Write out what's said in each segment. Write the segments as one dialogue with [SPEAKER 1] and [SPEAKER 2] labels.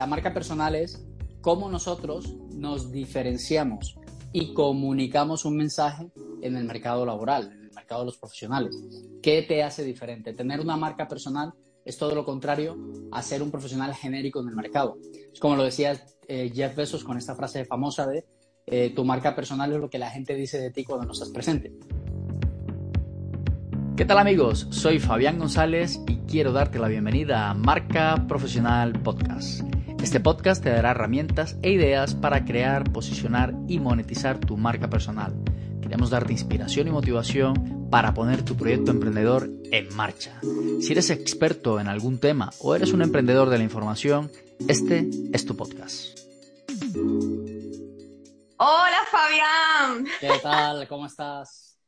[SPEAKER 1] La marca personal es cómo nosotros nos diferenciamos y comunicamos un mensaje en el mercado laboral, en el mercado de los profesionales. ¿Qué te hace diferente? Tener una marca personal es todo lo contrario a ser un profesional genérico en el mercado. Es como lo decía eh, Jeff Bezos con esta frase famosa de eh, tu marca personal es lo que la gente dice de ti cuando no estás presente.
[SPEAKER 2] ¿Qué tal amigos? Soy Fabián González y quiero darte la bienvenida a Marca Profesional Podcast. Este podcast te dará herramientas e ideas para crear, posicionar y monetizar tu marca personal. Queremos darte inspiración y motivación para poner tu proyecto emprendedor en marcha. Si eres experto en algún tema o eres un emprendedor de la información, este es tu podcast.
[SPEAKER 3] Hola Fabián.
[SPEAKER 1] ¿Qué tal? ¿Cómo estás?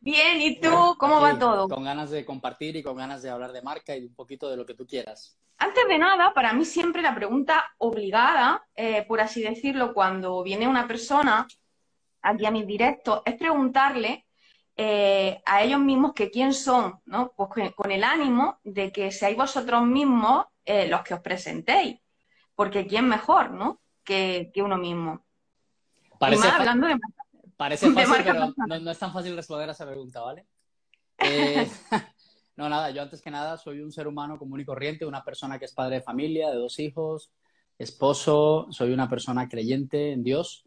[SPEAKER 3] Bien, ¿y tú? ¿Cómo va todo?
[SPEAKER 1] Con ganas de compartir y con ganas de hablar de marca y un poquito de lo que tú quieras.
[SPEAKER 3] Antes de nada, para mí siempre la pregunta obligada, eh, por así decirlo, cuando viene una persona aquí a mis directos, es preguntarle eh, a ellos mismos que quién son, ¿no? Pues con el ánimo de que seáis vosotros mismos eh, los que os presentéis. Porque quién mejor, ¿no? Que, uno mismo.
[SPEAKER 1] Parece, hablando de Parece fácil, pero no, es tan fácil responder a esa pregunta, ¿vale? No, nada, yo antes que nada soy un ser humano común y corriente, una persona que es padre de familia, de dos hijos, esposo, soy una persona creyente en Dios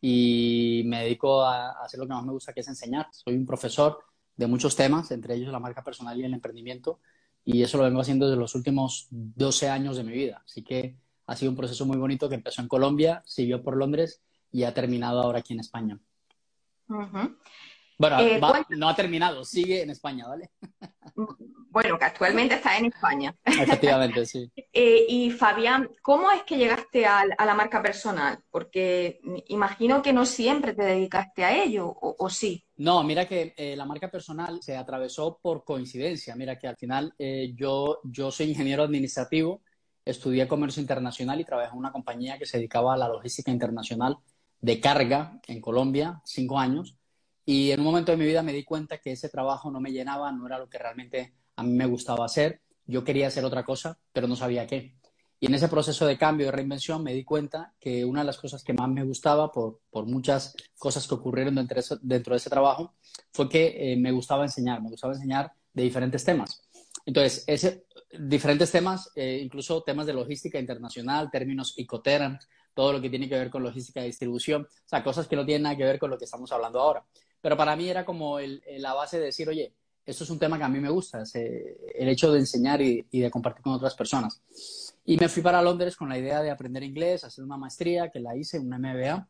[SPEAKER 1] y me dedico a, hacer lo que más me gusta, que es enseñar. Soy un profesor de muchos temas, entre ellos la marca personal y el emprendimiento, y eso lo vengo haciendo desde los últimos 12 años de mi vida. Así que ha sido un proceso muy bonito que empezó en Colombia, siguió por Londres y ha terminado ahora aquí en España. Bueno, eh, no ha terminado, sigue en España, ¿vale?
[SPEAKER 3] bueno, que actualmente está en España.
[SPEAKER 1] Efectivamente, sí.
[SPEAKER 3] Eh, y Fabián, ¿cómo es que llegaste a, la marca personal? Porque imagino que no siempre te dedicaste a ello, ¿o, sí?
[SPEAKER 1] No, mira que eh, la marca personal se atravesó por coincidencia. Mira que al final yo, yo soy ingeniero administrativo, estudié comercio internacional y trabajé en una compañía que se dedicaba a la logística internacional de carga en Colombia, cinco años, y en un momento de mi vida me di cuenta que ese trabajo no me llenaba, no era lo que realmente a mí me gustaba hacer. Yo quería hacer otra cosa, pero no sabía qué. Y en ese proceso de cambio, de reinvención, me di cuenta que una de las cosas que más me gustaba, por, por muchas cosas que ocurrieron dentro de ese, dentro de ese trabajo, fue que eh, me gustaba enseñar, me gustaba enseñar de diferentes temas. Entonces, ese, diferentes temas, eh, incluso temas de logística internacional, términos Icoterms, todo lo que tiene que ver con logística de distribución, o sea, cosas que no tienen nada que ver con lo que estamos hablando ahora. Pero para mí era como la base de decir, oye, esto es un tema que a mí me gusta, el hecho de enseñar y, de compartir con otras personas. Y me fui para Londres con la idea de aprender inglés, hacer una maestría, que la hice, una MBA,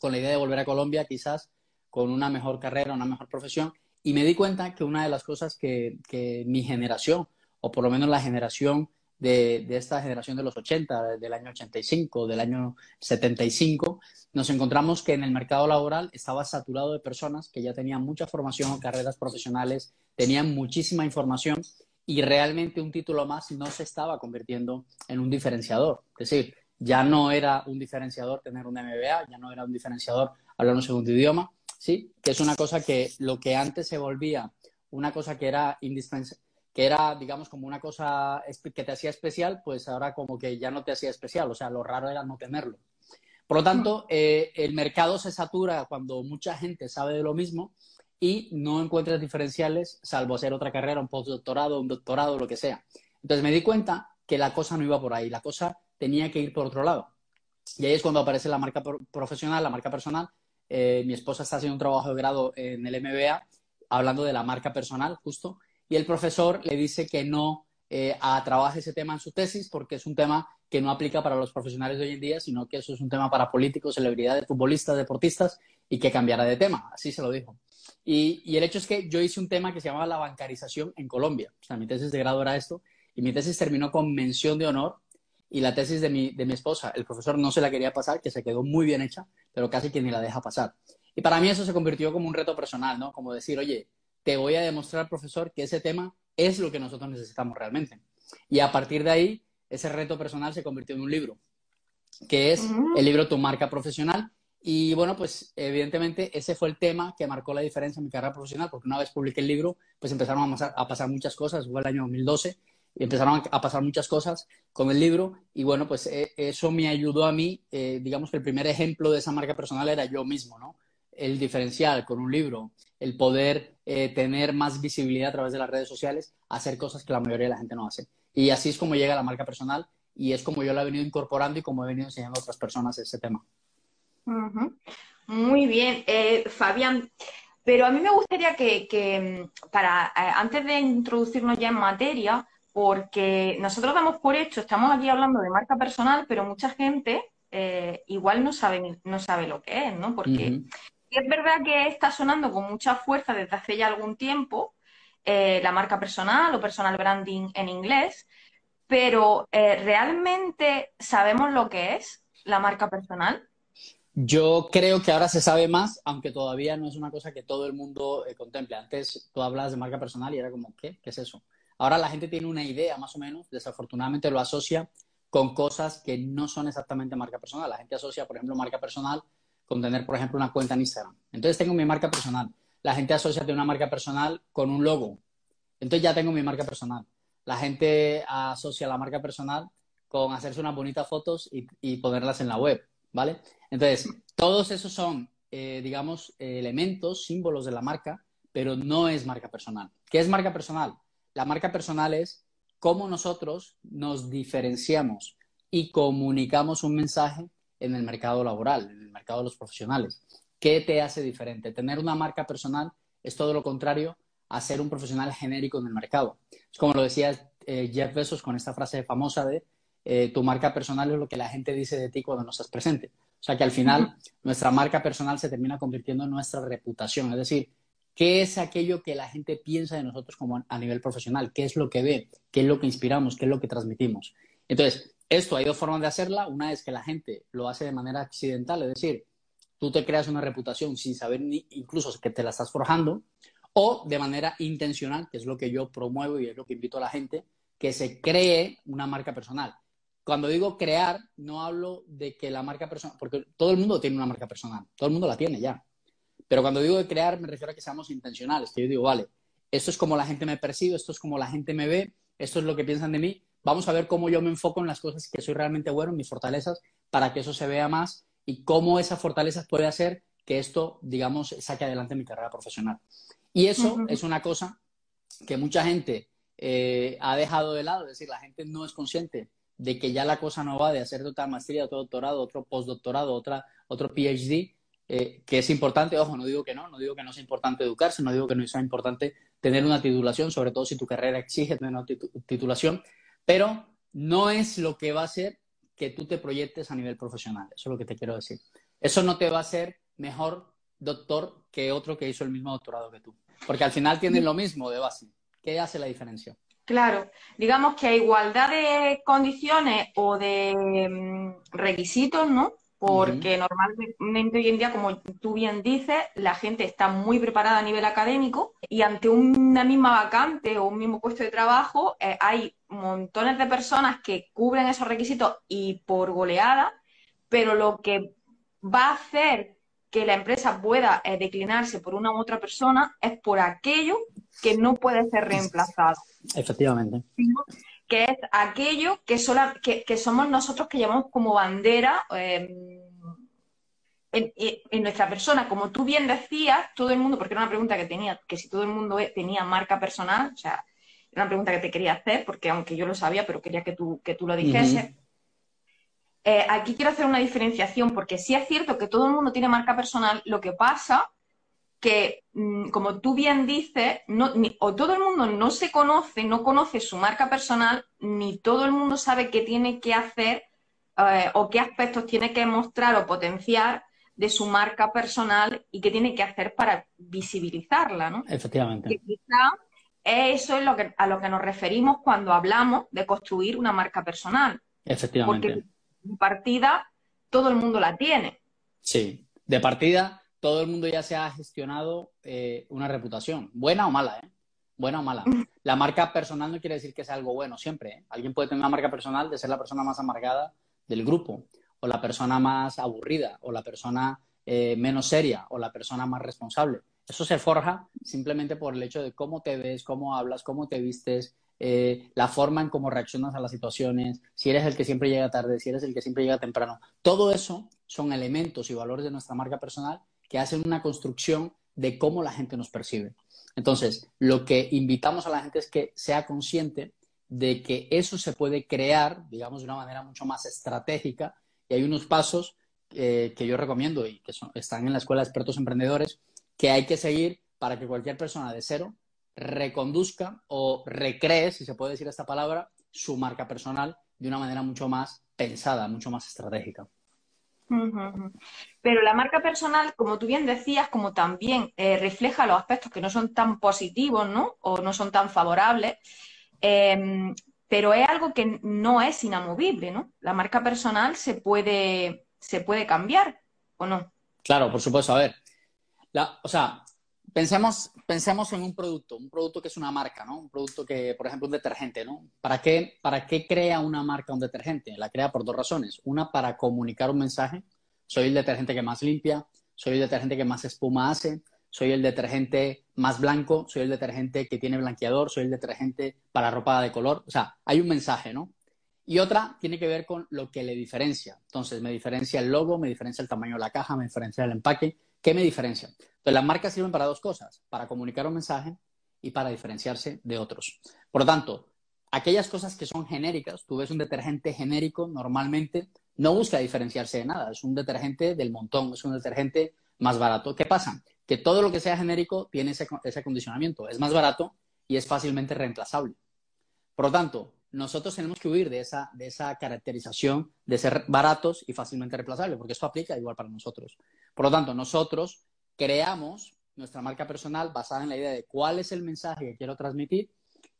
[SPEAKER 1] con la idea de volver a Colombia quizás con una mejor carrera, una mejor profesión. Y me di cuenta que una de las cosas que mi generación, o por lo menos la generación de, esta generación de los 80, del año 85, del año 75, nos encontramos que en el mercado laboral estaba saturado de personas que ya tenían mucha formación o carreras profesionales, tenían muchísima información y realmente un título más no se estaba convirtiendo en un diferenciador. Es decir, ya no era un diferenciador tener un MBA, ya no era un diferenciador hablar un segundo idioma, ¿sí? Que es una cosa que lo que antes se volvía una cosa que era indispensable que era, digamos, como una cosa que te hacía especial, pues ahora como que ya no te hacía especial, o sea, lo raro era no tenerlo. Por lo tanto, eh, el mercado se satura cuando mucha gente sabe de lo mismo y no encuentras diferenciales, salvo hacer otra carrera, un postdoctorado, un doctorado, lo que sea. Entonces me di cuenta que la cosa no iba por ahí, la cosa tenía que ir por otro lado. Y ahí es cuando aparece la marca profesional, la marca personal. Eh, mi esposa está haciendo un trabajo de grado en el MBA, hablando de la marca personal, justo, y el profesor le dice que no eh, trabaje ese tema en su tesis porque es un tema que no aplica para los profesionales de hoy en día, sino que eso es un tema para políticos, celebridades, futbolistas, deportistas y que cambiara de tema. Así se lo dijo. Y, y, el hecho es que yo hice un tema que se llamaba la bancarización en Colombia. O sea, mi tesis de grado era esto y mi tesis terminó con mención de honor y la tesis de mi, de mi esposa, el profesor no se la quería pasar, que se quedó muy bien hecha, pero casi que ni la deja pasar. Y para mí eso se convirtió como un reto personal, ¿no? Como decir, oye, te voy a demostrar, profesor, que ese tema es lo que nosotros necesitamos realmente. Y a partir de ahí, ese reto personal se convirtió en un libro, que es el libro Tu marca profesional. Y bueno, pues evidentemente ese fue el tema que marcó la diferencia en mi carrera profesional, porque una vez publiqué el libro, pues empezaron a pasar, muchas cosas, fue el año 2012, y empezaron a pasar muchas cosas con el libro y bueno, pues eh, eso me ayudó a mí, eh, digamos que el primer ejemplo de esa marca personal era yo mismo, ¿no? El diferencial con un libro, el poder eh, tener más visibilidad a través de las redes sociales, hacer cosas que la mayoría de la gente no hace. Y así es como llega la marca personal y es como yo la he venido incorporando y como he venido enseñando a otras personas ese tema.
[SPEAKER 3] Muy bien, Fabián. Pero a mí me gustaría que, para antes de introducirnos ya en materia, porque nosotros damos por hecho, estamos aquí hablando de marca personal, pero mucha gente eh, igual no sabe, no sabe lo que es, ¿no? Porque es verdad que está sonando con mucha fuerza desde hace ya algún tiempo eh, la marca personal o personal branding en inglés, pero eh, ¿realmente sabemos lo que es la marca personal?
[SPEAKER 1] Yo creo que ahora se sabe más, aunque todavía no es una cosa que todo el mundo contemple. Antes tú hablas de marca personal y era como, ¿qué? ¿Qué es eso? Ahora la gente tiene una idea más o menos, desafortunadamente lo asocia con cosas que no son exactamente marca personal. La gente asocia, por ejemplo, marca personal con tener, por ejemplo, una cuenta en Instagram. Entonces tengo mi marca personal. La gente asocia de una marca personal con un logo. Entonces ya tengo mi marca personal. La gente asocia la marca personal con hacerse unas bonitas fotos y, ponerlas en la web, ¿vale? Entonces, todos esos son, eh, digamos, elementos, símbolos de la marca, pero no es marca personal. ¿Qué es marca personal? La marca personal es cómo nosotros nos diferenciamos y comunicamos un mensaje en el mercado laboral, en el mercado de los profesionales. ¿Qué te hace diferente? Tener una marca personal es todo lo contrario a ser un profesional genérico en el mercado. Es como lo decía eh, Jeff Bezos con esta frase famosa de eh, tu marca personal es lo que la gente dice de ti cuando no estás presente. O sea que al final nuestra marca personal se termina convirtiendo en nuestra reputación. Es decir, ¿Qué es aquello que la gente piensa de nosotros como a nivel profesional? ¿Qué es lo que ve? ¿Qué es lo que inspiramos? ¿Qué es lo que transmitimos? Entonces, esto hay dos formas de hacerla. Una es que la gente lo hace de manera accidental, es decir, tú te creas una reputación sin saber ni, incluso que te la estás forjando, o de manera intencional, que es lo que yo promuevo y es lo que invito a la gente, que se cree una marca personal. Cuando digo crear, no hablo de que la marca personal, porque todo el mundo tiene una marca personal, todo el mundo la tiene ya. Pero cuando digo de crear, me refiero a que seamos intencionales, que yo digo, vale, esto es como la gente me percibe, esto es como la gente me ve, esto es lo que piensan de mí, vamos a ver cómo yo me enfoco en las cosas que soy realmente bueno, en mis fortalezas, para que eso se vea más y cómo esa fortaleza puede hacer que esto, digamos, saque adelante mi carrera profesional. Y eso es una cosa que mucha gente eh, ha dejado de lado, es decir, la gente no es consciente de que ya la cosa no va de hacer otra maestría, otro doctorado, otro postdoctorado, otra, otro PhD, eh, que es importante, ojo, no digo que no, no digo que no sea importante educarse, no digo que no sea importante tener una titulación, sobre todo si tu carrera exige tener una titulación, pero no es lo que va a hacer que tú te proyectes a nivel profesional, eso es lo que te quiero decir. Eso no te va a hacer mejor doctor que otro que hizo el mismo doctorado que tú, porque al final tienes lo mismo de base. ¿Qué hace la diferencia?
[SPEAKER 3] Claro, digamos que a igualdad de condiciones o de mm, requisitos, ¿no? Porque normalmente hoy en día, como tú bien dices, la gente está muy preparada a nivel académico y ante una misma vacante o un mismo puesto de trabajo eh, hay montones de personas que cubren esos requisitos y por goleada, pero lo que va a hacer que la empresa pueda eh, declinarse por una u otra persona es por aquello que no puede ser reemplazado.
[SPEAKER 1] Efectivamente
[SPEAKER 3] que es aquello que, que, somos nosotros que llevamos como bandera em, en, nuestra persona. Como tú bien decías, todo el mundo, porque era una pregunta que tenía, que si todo el mundo tenía marca personal, o sea, era una pregunta que te quería hacer, porque aunque yo lo sabía, pero quería que tú, que tú lo dijese. Eh, aquí quiero hacer una diferenciación, porque sí es cierto que todo el mundo tiene marca personal, lo que pasa que, mm, como tú bien dices, o todo el mundo no se conoce, no conoce su marca personal, ni todo el mundo sabe qué tiene que hacer eh, o qué aspectos tiene que mostrar o potenciar de su marca personal y qué tiene que hacer para visibilizarla, ¿no?
[SPEAKER 1] Efectivamente.
[SPEAKER 3] Que quizá eso es lo que, a lo que nos referimos cuando hablamos de construir una marca personal.
[SPEAKER 1] Efectivamente.
[SPEAKER 3] Porque de partida todo el mundo la tiene.
[SPEAKER 1] Sí, de partida todo el mundo ya se ha gestionado eh, una reputación, buena o mala, ¿eh? Buena o mala. La marca personal no quiere decir que sea algo bueno siempre. ¿eh? Alguien puede tener una marca personal de ser la persona más amargada del grupo, o la persona más aburrida, o la persona eh, menos seria, o la persona más responsable. Eso se forja simplemente por el hecho de cómo te ves, cómo hablas, cómo te vistes, eh, la forma en cómo reaccionas a las situaciones, si eres el que siempre llega tarde, si eres el que siempre llega temprano. Todo eso son elementos y valores de nuestra marca personal que hacen una construcción de cómo la gente nos percibe. Entonces, lo que invitamos a la gente es que sea consciente de que eso se puede crear, digamos, de una manera mucho más estratégica y hay unos pasos eh, que yo recomiendo y que están en la Escuela de Expertos Emprendedores que hay que seguir para que cualquier persona de cero reconduzca o recree, si se puede decir esta palabra, su marca personal de una manera mucho más pensada, mucho más estratégica.
[SPEAKER 3] Pero la marca personal, como tú bien decías, como también eh, refleja los aspectos que no son tan positivos, ¿no? O no son tan favorables, em, pero es algo que no es inamovible, ¿no? La marca personal se puede, se puede cambiar, ¿o no?
[SPEAKER 1] Claro, por supuesto. A ver, o sea, pensemos, pensemos en un producto, un producto que es una marca, ¿no? Un producto que, por ejemplo, un detergente, ¿no? ¿Para qué, ¿Para qué crea una marca un detergente? La crea por dos razones. Una, para comunicar un mensaje. Soy el detergente que más limpia, soy el detergente que más espuma hace, soy el detergente más blanco, soy el detergente que tiene blanqueador, soy el detergente para ropa de color. O sea, hay un mensaje, ¿no? Y otra tiene que ver con lo que le diferencia. Entonces, me diferencia el logo, me diferencia el tamaño de la caja, me diferencia el empaque. ¿Qué me diferencia? Entonces, las marcas sirven para dos cosas, para comunicar un mensaje y para diferenciarse de otros. Por lo tanto, aquellas cosas que son genéricas, tú ves un detergente genérico, normalmente no busca diferenciarse de nada, es un detergente del montón, es un detergente más barato. ¿Qué pasa? Que todo lo que sea genérico tiene ese, ese acondicionamiento, es más barato y es fácilmente reemplazable. Por lo tanto, nosotros tenemos que huir de esa, de esa caracterización de ser baratos y fácilmente reemplazables, porque esto aplica igual para nosotros. Por lo tanto, nosotros creamos nuestra marca personal basada en la idea de cuál es el mensaje que quiero transmitir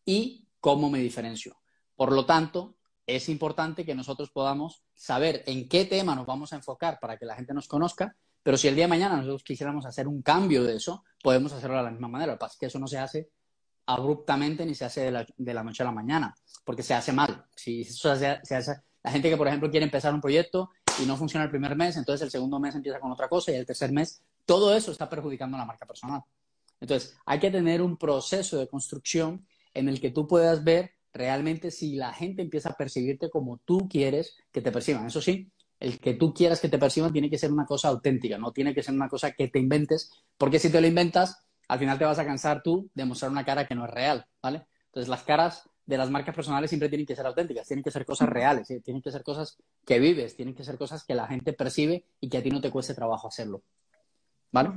[SPEAKER 1] y cómo me diferencio. Por lo tanto, es importante que nosotros podamos saber en qué tema nos vamos a enfocar para que la gente nos conozca, pero si el día de mañana nosotros quisiéramos hacer un cambio de eso, podemos hacerlo de la misma manera. Lo que pasa es que eso no se hace abruptamente ni se hace de la, noche a la mañana, porque se hace mal. Si se hace, la gente que, por ejemplo, quiere empezar un proyecto y no funciona el primer mes, entonces el segundo mes empieza con otra cosa y el tercer mes, todo eso está perjudicando la marca personal. Entonces, hay que tener un proceso de construcción en el que tú puedas ver realmente si la gente empieza a percibirte como tú quieres que te perciban. Eso sí, el que tú quieras que te perciban tiene que ser una cosa auténtica, no tiene que ser una cosa que te inventes, porque si te lo inventas, al final te vas a cansar tú de mostrar una cara que no es real, ¿vale? Entonces las caras de las marcas personales siempre tienen que ser auténticas, tienen que ser cosas reales, tienen que ser cosas que vives, tienen que ser cosas que la gente percibe y que a ti no te cueste trabajo hacerlo, ¿vale?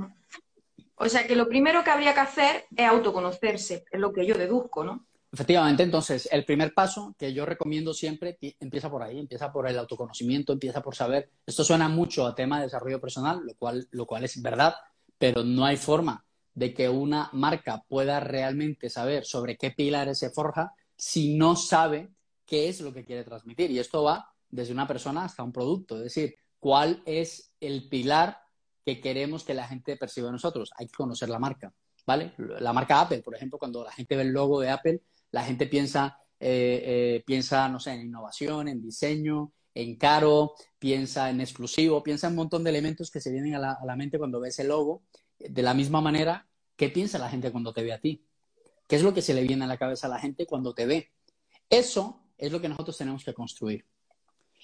[SPEAKER 3] O sea que lo primero que habría que hacer es autoconocerse, es lo que yo deduzco, ¿no?
[SPEAKER 1] Efectivamente, entonces el primer paso que yo recomiendo siempre empieza por ahí, empieza por el autoconocimiento, empieza por saber, esto suena mucho a tema de desarrollo personal, lo cual, lo cual es verdad, pero no hay forma de que una marca pueda realmente saber sobre qué pilares se forja si no sabe qué es lo que quiere transmitir. Y esto va desde una persona hasta un producto, es decir, cuál es el pilar que queremos que la gente perciba de nosotros. Hay que conocer la marca, ¿vale? La marca Apple, por ejemplo, cuando la gente ve el logo de Apple, la gente piensa, eh, eh, piensa, no sé, en innovación, en diseño, en caro, piensa en exclusivo, piensa en un montón de elementos que se vienen a la, a la mente cuando ve ese logo de la misma manera, ¿qué piensa la gente cuando te ve a ti? ¿Qué es lo que se le viene a la cabeza a la gente cuando te ve? Eso es lo que nosotros tenemos que construir.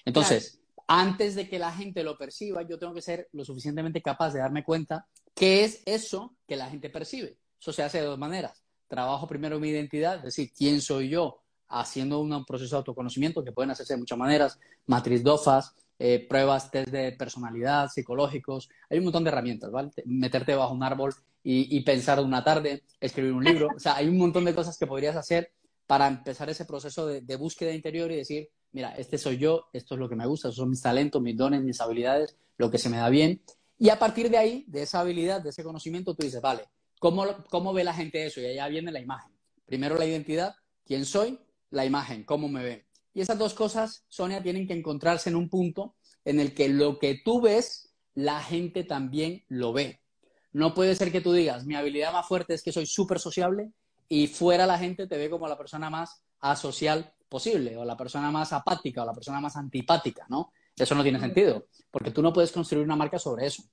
[SPEAKER 1] Entonces, antes de que la gente lo perciba, yo tengo que ser lo suficientemente capaz de darme cuenta qué es eso que la gente percibe. Eso se hace de dos maneras. Trabajo primero mi identidad, es decir, quién soy yo, haciendo un proceso de autoconocimiento que pueden hacerse de muchas maneras, matriz DOFAS, eh, pruebas, test de personalidad, psicológicos, hay un montón de herramientas, ¿vale? Meterte bajo un árbol y, pensar una tarde, escribir un libro, o sea, hay un montón de cosas que podrías hacer para empezar ese proceso de, búsqueda interior y decir, mira, este soy yo, esto es lo que me gusta, esos son mis talentos, mis dones, mis habilidades, lo que se me da bien. Y a partir de ahí, de esa habilidad, de ese conocimiento, tú dices, vale, ¿cómo, cómo ve la gente eso? Y allá viene la imagen. Primero la identidad, quién soy, la imagen, cómo me ven. Y esas dos cosas, Sonia, tienen que encontrarse en un punto en el que lo que tú ves, la gente también lo ve. No puede ser que tú digas, mi habilidad más fuerte es que soy súper sociable y fuera la gente te ve como la persona más asocial posible, o la persona más apática, o la persona más antipática, ¿no? Eso no tiene sentido, porque tú no puedes construir una marca sobre eso.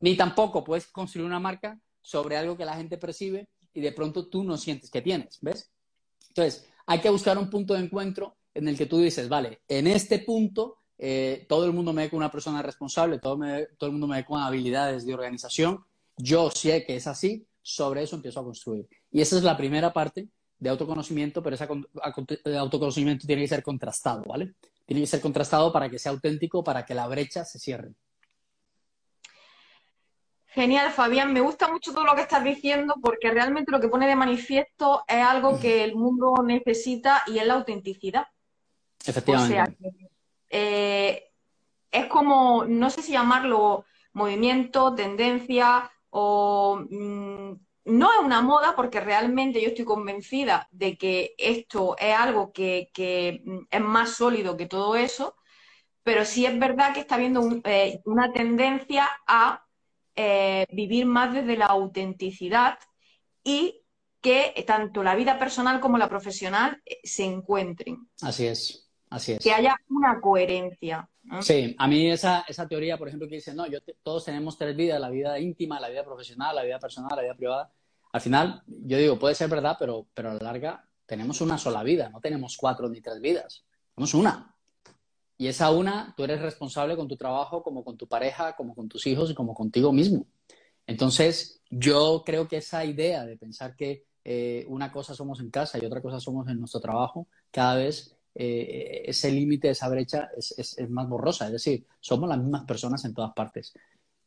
[SPEAKER 1] Ni tampoco puedes construir una marca sobre algo que la gente percibe y de pronto tú no sientes que tienes, ¿ves? Entonces, hay que buscar un punto de encuentro en el que tú dices, vale, en este punto eh, todo el mundo me ve como una persona responsable, todo, todo el mundo me ve con habilidades de organización, yo sé que es así, sobre eso empiezo a construir. Y esa es la primera parte de autoconocimiento, pero ese autoconocimiento tiene que ser contrastado, ¿vale? Tiene que ser contrastado para que sea auténtico, para que la brecha se cierre.
[SPEAKER 3] Genial, Fabián. Me gusta mucho todo lo que estás diciendo porque realmente lo que pone de manifiesto es algo que el mundo necesita y es la autenticidad.
[SPEAKER 1] Efectivamente. O sea,
[SPEAKER 3] eh, es como, no sé si llamarlo movimiento, tendencia o mm, no es una moda porque realmente yo estoy convencida de que esto es algo que, mm, es más sólido que todo eso, pero sí es verdad que está habiendo eh, una tendencia a eh, vivir más desde la autenticidad y que tanto la vida personal como la profesional se encuentren.
[SPEAKER 1] Así es. Así es.
[SPEAKER 3] Que haya una coherencia.
[SPEAKER 1] Sí, a mí esa, esa teoría, por ejemplo, que dice, no, yo todos tenemos tres vidas, la vida íntima, la vida profesional, la vida personal, la vida privada. Al final, yo digo, puede ser verdad, pero, pero a la larga tenemos una sola vida, no tenemos cuatro ni tres vidas, tenemos una. Y esa una, tú eres responsable con tu trabajo, como con tu pareja, como con tus hijos y como contigo mismo. Entonces, yo creo que esa idea de pensar que eh, una cosa somos en casa y otra cosa somos en nuestro trabajo, cada vez eh, ese límite, esa brecha es, más borrosa. Es decir, somos las mismas personas en todas partes.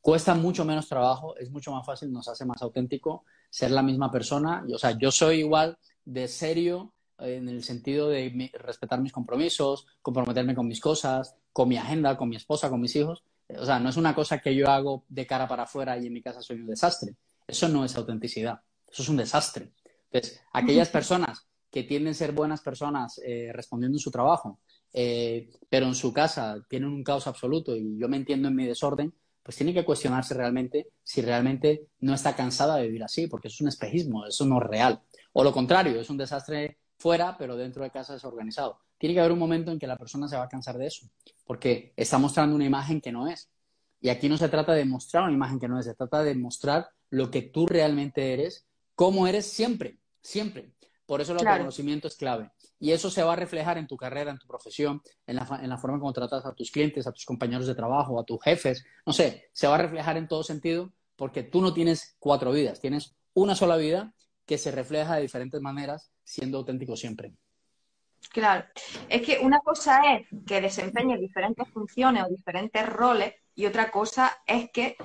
[SPEAKER 1] Cuesta mucho menos trabajo, es mucho más fácil, nos hace más auténtico ser la misma persona. O sea, yo soy igual de serio en el sentido de respetar mis compromisos, comprometerme con mis cosas, con mi agenda, con mi esposa, con mis hijos. O sea, no es una cosa que yo hago de cara para afuera y en mi casa soy un desastre. Eso no es autenticidad, eso es un desastre. Entonces, aquellas personas que tienden a ser buenas personas eh, respondiendo en su trabajo, eh, pero en su casa tienen un caos absoluto y yo me entiendo en mi desorden, pues tiene que cuestionarse realmente si realmente no está cansada de vivir así, porque es un espejismo, eso no es real. O lo contrario, es un desastre fuera, pero dentro de casa es organizado. Tiene que haber un momento en que la persona se va a cansar de eso, porque está mostrando una imagen que no es. Y aquí no se trata de mostrar una imagen que no es, se trata de mostrar lo que tú realmente eres, cómo eres siempre, siempre. Por eso el autoconocimiento es clave. Y eso se va a reflejar en tu carrera, en tu profesión, en la, en la forma como tratas a tus clientes, a tus compañeros de trabajo, a tus jefes. No sé, se va a reflejar en todo sentido porque tú no tienes cuatro vidas, tienes una sola vida que se refleja de diferentes maneras, siendo auténtico siempre.
[SPEAKER 3] Claro, es que una cosa es que desempeñes diferentes funciones o diferentes roles y otra cosa es que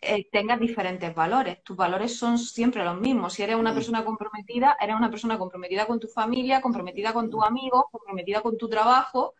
[SPEAKER 3] eh, tengas diferentes valores. Tus valores son siempre los mismos. Si eres una persona comprometida, eres una persona comprometida con tu familia, comprometida con tus amigos, comprometida con tu trabajo.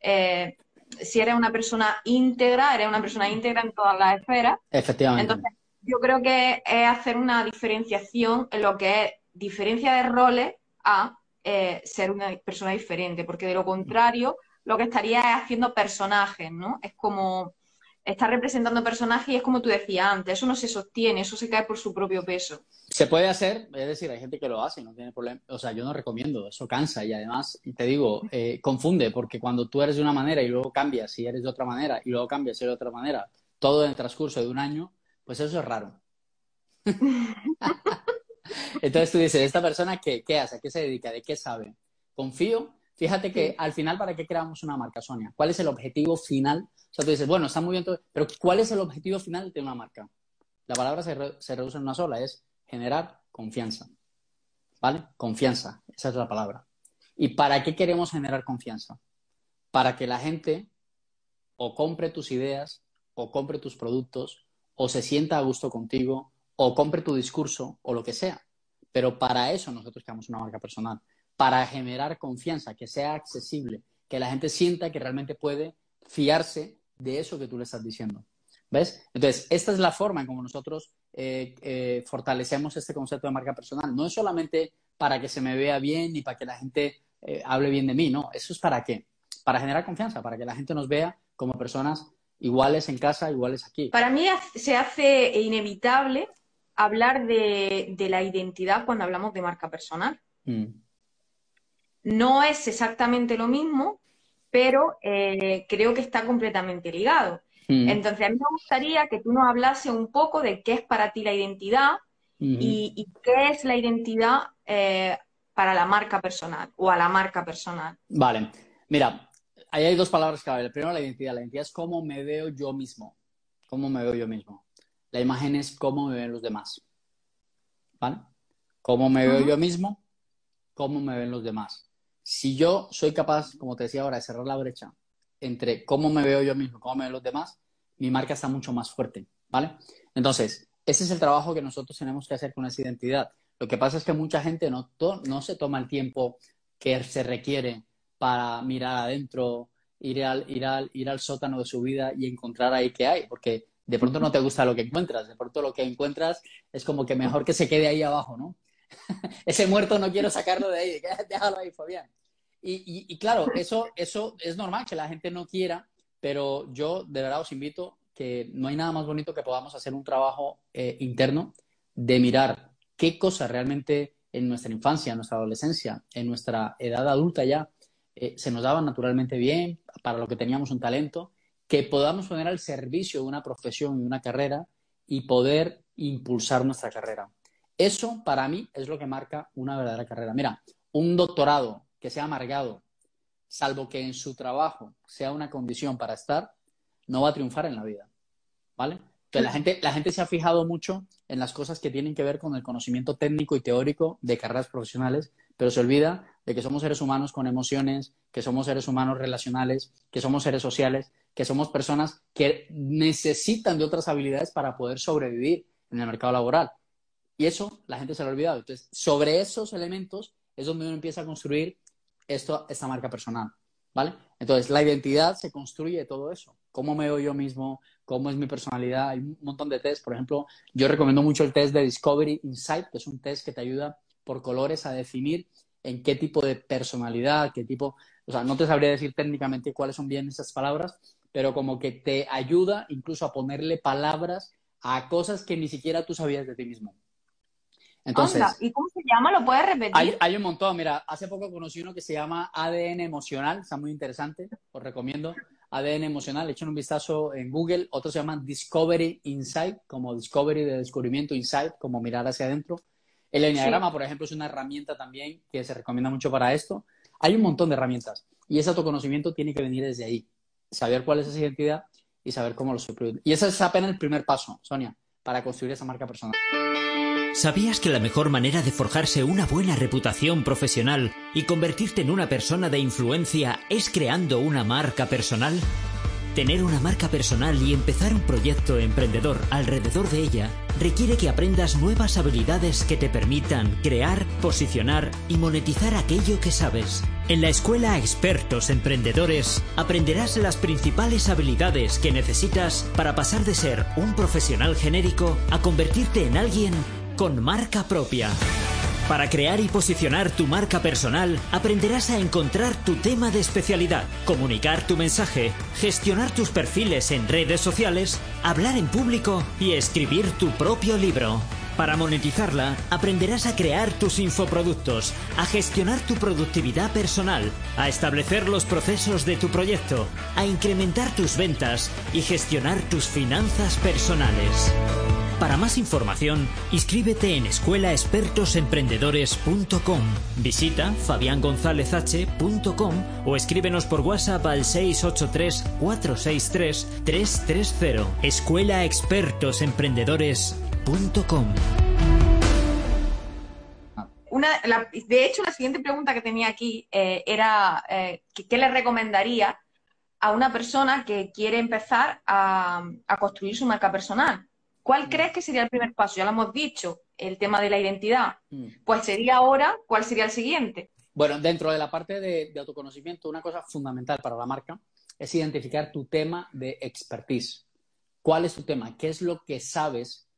[SPEAKER 3] Eh, si eres una persona íntegra, eres una persona íntegra en todas las esferas.
[SPEAKER 1] Efectivamente.
[SPEAKER 3] Entonces, yo creo que es hacer una diferenciación en lo que es diferencia de roles a eh, ser una persona diferente, porque de lo contrario, lo que estaría es haciendo personajes, ¿no? Es como está representando personajes y es como tú decías antes, eso no se sostiene, eso se cae por su propio peso.
[SPEAKER 1] Se puede hacer, es decir, hay gente que lo hace no tiene problema. O sea, yo no recomiendo, eso cansa y además, te digo, eh, confunde, porque cuando tú eres de una manera y luego cambias y eres de otra manera y luego cambias y eres de otra manera, todo en el transcurso de un año, pues eso es raro. Entonces tú dices, ¿esta persona qué, qué hace? ¿A qué se dedica? ¿De qué sabe? Confío. Fíjate que al final, ¿para qué creamos una marca, Sonia? ¿Cuál es el objetivo final o sea, tú dices, bueno, está muy bien todo, pero ¿cuál es el objetivo final de una marca? La palabra se, reduce en una sola, es generar confianza. ¿Vale? Confianza, esa es la palabra. ¿Y para qué queremos generar confianza? Para que la gente o compre tus ideas, o compre tus productos, o se sienta a gusto contigo, o compre tu discurso, o lo que sea. Pero para eso nosotros creamos una marca personal, para generar confianza, que sea accesible, que la gente sienta que realmente puede fiarse de eso que tú le estás diciendo. ¿Ves? Entonces, esta es la forma en cómo nosotros eh, eh, fortalecemos este concepto de marca personal. No es solamente para que se me vea bien y para que la gente eh, hable bien de mí, no. Eso es para qué? Para generar confianza, para que la gente nos vea como personas iguales en casa, iguales aquí.
[SPEAKER 3] Para mí se hace inevitable hablar de, la identidad cuando hablamos de marca personal. Mm. No es exactamente lo mismo, pero eh, creo que está completamente ligado. Mm. Entonces, a mí me gustaría que tú nos hablase un poco de qué es para ti la identidad y, qué es la identidad eh, para la marca personal o a la marca personal?
[SPEAKER 1] Vale, mira, ahí hay dos palabras clave. Primero, la identidad. La identidad es cómo me veo yo mismo. Cómo me veo yo mismo. La imagen es cómo me ven los demás. ¿Vale? Cómo me veo yo mismo, cómo me ven los demás. Si yo soy capaz, como te decía ahora, de cerrar la brecha entre cómo me veo yo mismo, cómo me ven los demás, mi marca está mucho más fuerte, ¿vale? Entonces, ese es el trabajo que nosotros tenemos que hacer con esa identidad. Lo que pasa es que mucha gente no, no se toma el tiempo que se requiere para mirar adentro, ir al, ir, al, ir al sótano de su vida y encontrar ahí qué hay, porque de pronto no te gusta lo que encuentras, de pronto lo que encuentras es como que mejor que se quede ahí abajo, ¿no? Ese muerto no quiero sacarlo de ahí, déjalo ahí, Fabián. Y, claro, eso, eso es normal que la gente no quiera, pero yo de verdad os invito que no hay nada más bonito que podamos hacer un trabajo eh, interno de mirar qué cosas realmente en nuestra infancia, en nuestra adolescencia, en nuestra edad adulta ya, eh, se nos daban naturalmente bien, para lo que teníamos un talento, que podamos poner al servicio de una profesión y una carrera y poder impulsar nuestra carrera. Eso para mí es lo que marca una verdadera carrera. Mira, un doctorado que sea amargado, salvo que en su trabajo sea una condición para estar, no va a triunfar en la vida. ¿Vale? la gente, la gente se ha fijado mucho en las cosas que tienen que ver con el conocimiento técnico y teórico de carreras profesionales, pero se olvida de que somos seres humanos con emociones, que somos seres humanos relacionales, que somos seres sociales, que somos personas que necesitan de otras habilidades para poder sobrevivir en el mercado laboral. Y eso la gente se lo ha olvidado. Entonces, sobre esos elementos es donde uno empieza a construir esto, esta marca personal. ¿Vale? Entonces, la identidad se construye de todo eso. ¿Cómo me veo yo mismo? ¿Cómo es mi personalidad? Hay un montón de test. Por ejemplo, yo recomiendo mucho el test de Discovery Insight, que es un test que te ayuda por colores a definir en qué tipo de personalidad, qué tipo, o sea, no te sabría decir técnicamente cuáles son bien esas palabras, pero como que te ayuda incluso a ponerle palabras a cosas que ni siquiera tú sabías de ti mismo.
[SPEAKER 3] Entonces, ¿y cómo se llama? ¿Lo puedes repetir?
[SPEAKER 1] Hay, un montón. Mira, hace poco conocí uno que se llama ADN emocional, está muy interesante, os recomiendo. ADN emocional, echen un vistazo en Google. Otro se llama Discovery Insight, como Discovery de descubrimiento, Insight, como mirar hacia adentro. El enneagrama, por ejemplo, es una herramienta también que se recomienda mucho para esto. Hay un montón de herramientas y ese autoconocimiento tiene que venir desde ahí. Saber cuál es esa identidad y saber cómo lo se Y ese es apenas el primer paso, Sonia, para construir esa marca personal.
[SPEAKER 4] ¿Sabías que la mejor manera de forjarse una buena reputación profesional y convertirte en una persona de influencia es creando una marca personal? Tener una marca personal y empezar un proyecto emprendedor alrededor de ella requiere que aprendas nuevas habilidades que te permitan crear, posicionar y monetizar aquello que sabes. En la escuela Expertos Emprendedores aprenderás las principales habilidades que necesitas para pasar de ser un profesional genérico a convertirte en alguien con marca propia. Para crear y posicionar tu marca personal, aprenderás a encontrar tu tema de especialidad, comunicar tu mensaje, gestionar tus perfiles en redes sociales, hablar en público y escribir tu propio libro. Para monetizarla, aprenderás a crear tus infoproductos, a gestionar tu productividad personal, a establecer los procesos de tu proyecto, a incrementar tus ventas y gestionar tus finanzas personales. Para más información, inscríbete en escuelaexpertosemprendedores.com. Visita fabiangonzalezh.com o escríbenos por WhatsApp al 683-463-330. Escuelaexpertosemprendedores.com.
[SPEAKER 3] Una, de hecho, la siguiente pregunta que tenía aquí eh, era eh, ¿qué le recomendaría a una persona que quiere empezar a construir su marca personal? ¿Cuál mm. crees que sería el primer paso? Ya lo hemos dicho, el tema de la identidad. Mm. Pues sería ahora, ¿cuál sería el siguiente?
[SPEAKER 1] Bueno, dentro de la parte de, autoconocimiento, una cosa fundamental para la marca es identificar tu tema de expertise. ¿Cuál es tu tema? ¿Qué es lo que sabes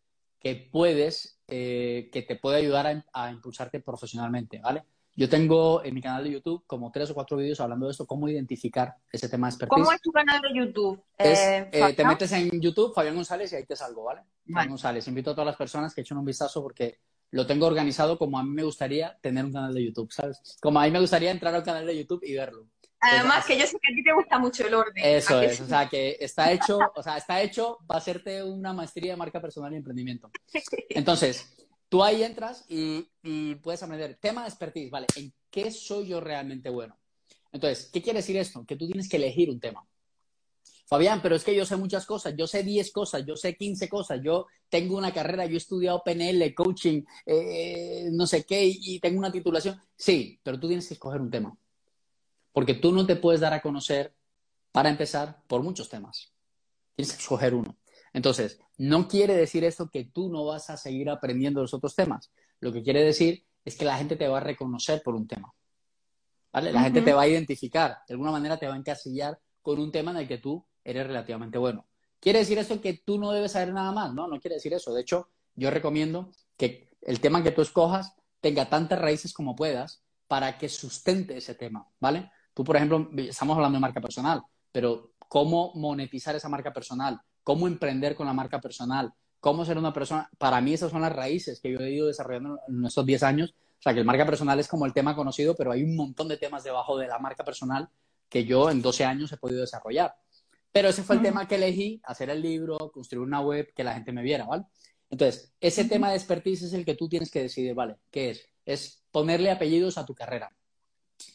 [SPEAKER 1] que puedes, eh, que te puede ayudar a, a, impulsarte profesionalmente, ¿vale? Yo tengo en mi canal de YouTube como tres o cuatro vídeos hablando de esto, cómo identificar ese tema de expertise.
[SPEAKER 3] ¿Cómo es tu canal de YouTube?
[SPEAKER 1] Eh, eh, te metes en YouTube, Fabián González, y ahí te salgo, ¿vale? Fabián González. Invito a todas las personas que echen un vistazo porque lo tengo organizado como a mí me gustaría tener un canal de YouTube, ¿sabes? Como a mí me gustaría entrar al canal de YouTube y verlo.
[SPEAKER 3] Además, que yo sé que a ti te gusta mucho el orden.
[SPEAKER 1] Eso es, o sea, que está hecho, o sea, está hecho para hacerte una maestría de marca personal y emprendimiento. Entonces, tú ahí entras y, puedes aprender tema de expertise, ¿vale? ¿En qué soy yo realmente bueno? Entonces, ¿qué quiere decir esto? Que tú tienes que elegir un tema. Fabián, pero es que yo sé muchas cosas, yo sé 10 cosas, yo sé 15 cosas, yo tengo una carrera, yo he estudiado PNL, coaching, eh, no sé qué, y tengo una titulación. Sí, pero tú tienes que escoger un tema. Porque tú no te puedes dar a conocer, para empezar, por muchos temas. Tienes que escoger uno. Entonces, no quiere decir esto que tú no vas a seguir aprendiendo los otros temas. Lo que quiere decir es que la gente te va a reconocer por un tema. ¿Vale? La gente te va a identificar, de alguna manera te va a encasillar con un tema en el que tú eres relativamente bueno. ¿Quiere decir esto que tú no debes saber nada más? No, no quiere decir eso. De hecho, yo recomiendo que el tema que tú escojas tenga tantas raíces como puedas para que sustente ese tema, ¿vale? Tú, por ejemplo, estamos hablando de marca personal, pero ¿cómo monetizar esa marca personal? ¿Cómo emprender con la marca personal? ¿Cómo ser una persona? Para mí esas son las raíces que yo he ido desarrollando en estos 10 años. O sea, que el marca personal es como el tema conocido, pero hay un montón de temas debajo de la marca personal que yo en 12 años he podido desarrollar. Pero ese fue el tema que elegí, hacer el libro, construir una web, que la gente me viera, ¿vale? Entonces, ese tema de expertise es el que tú tienes que decidir, ¿vale? ¿Qué es? Es ponerle apellidos a tu carrera,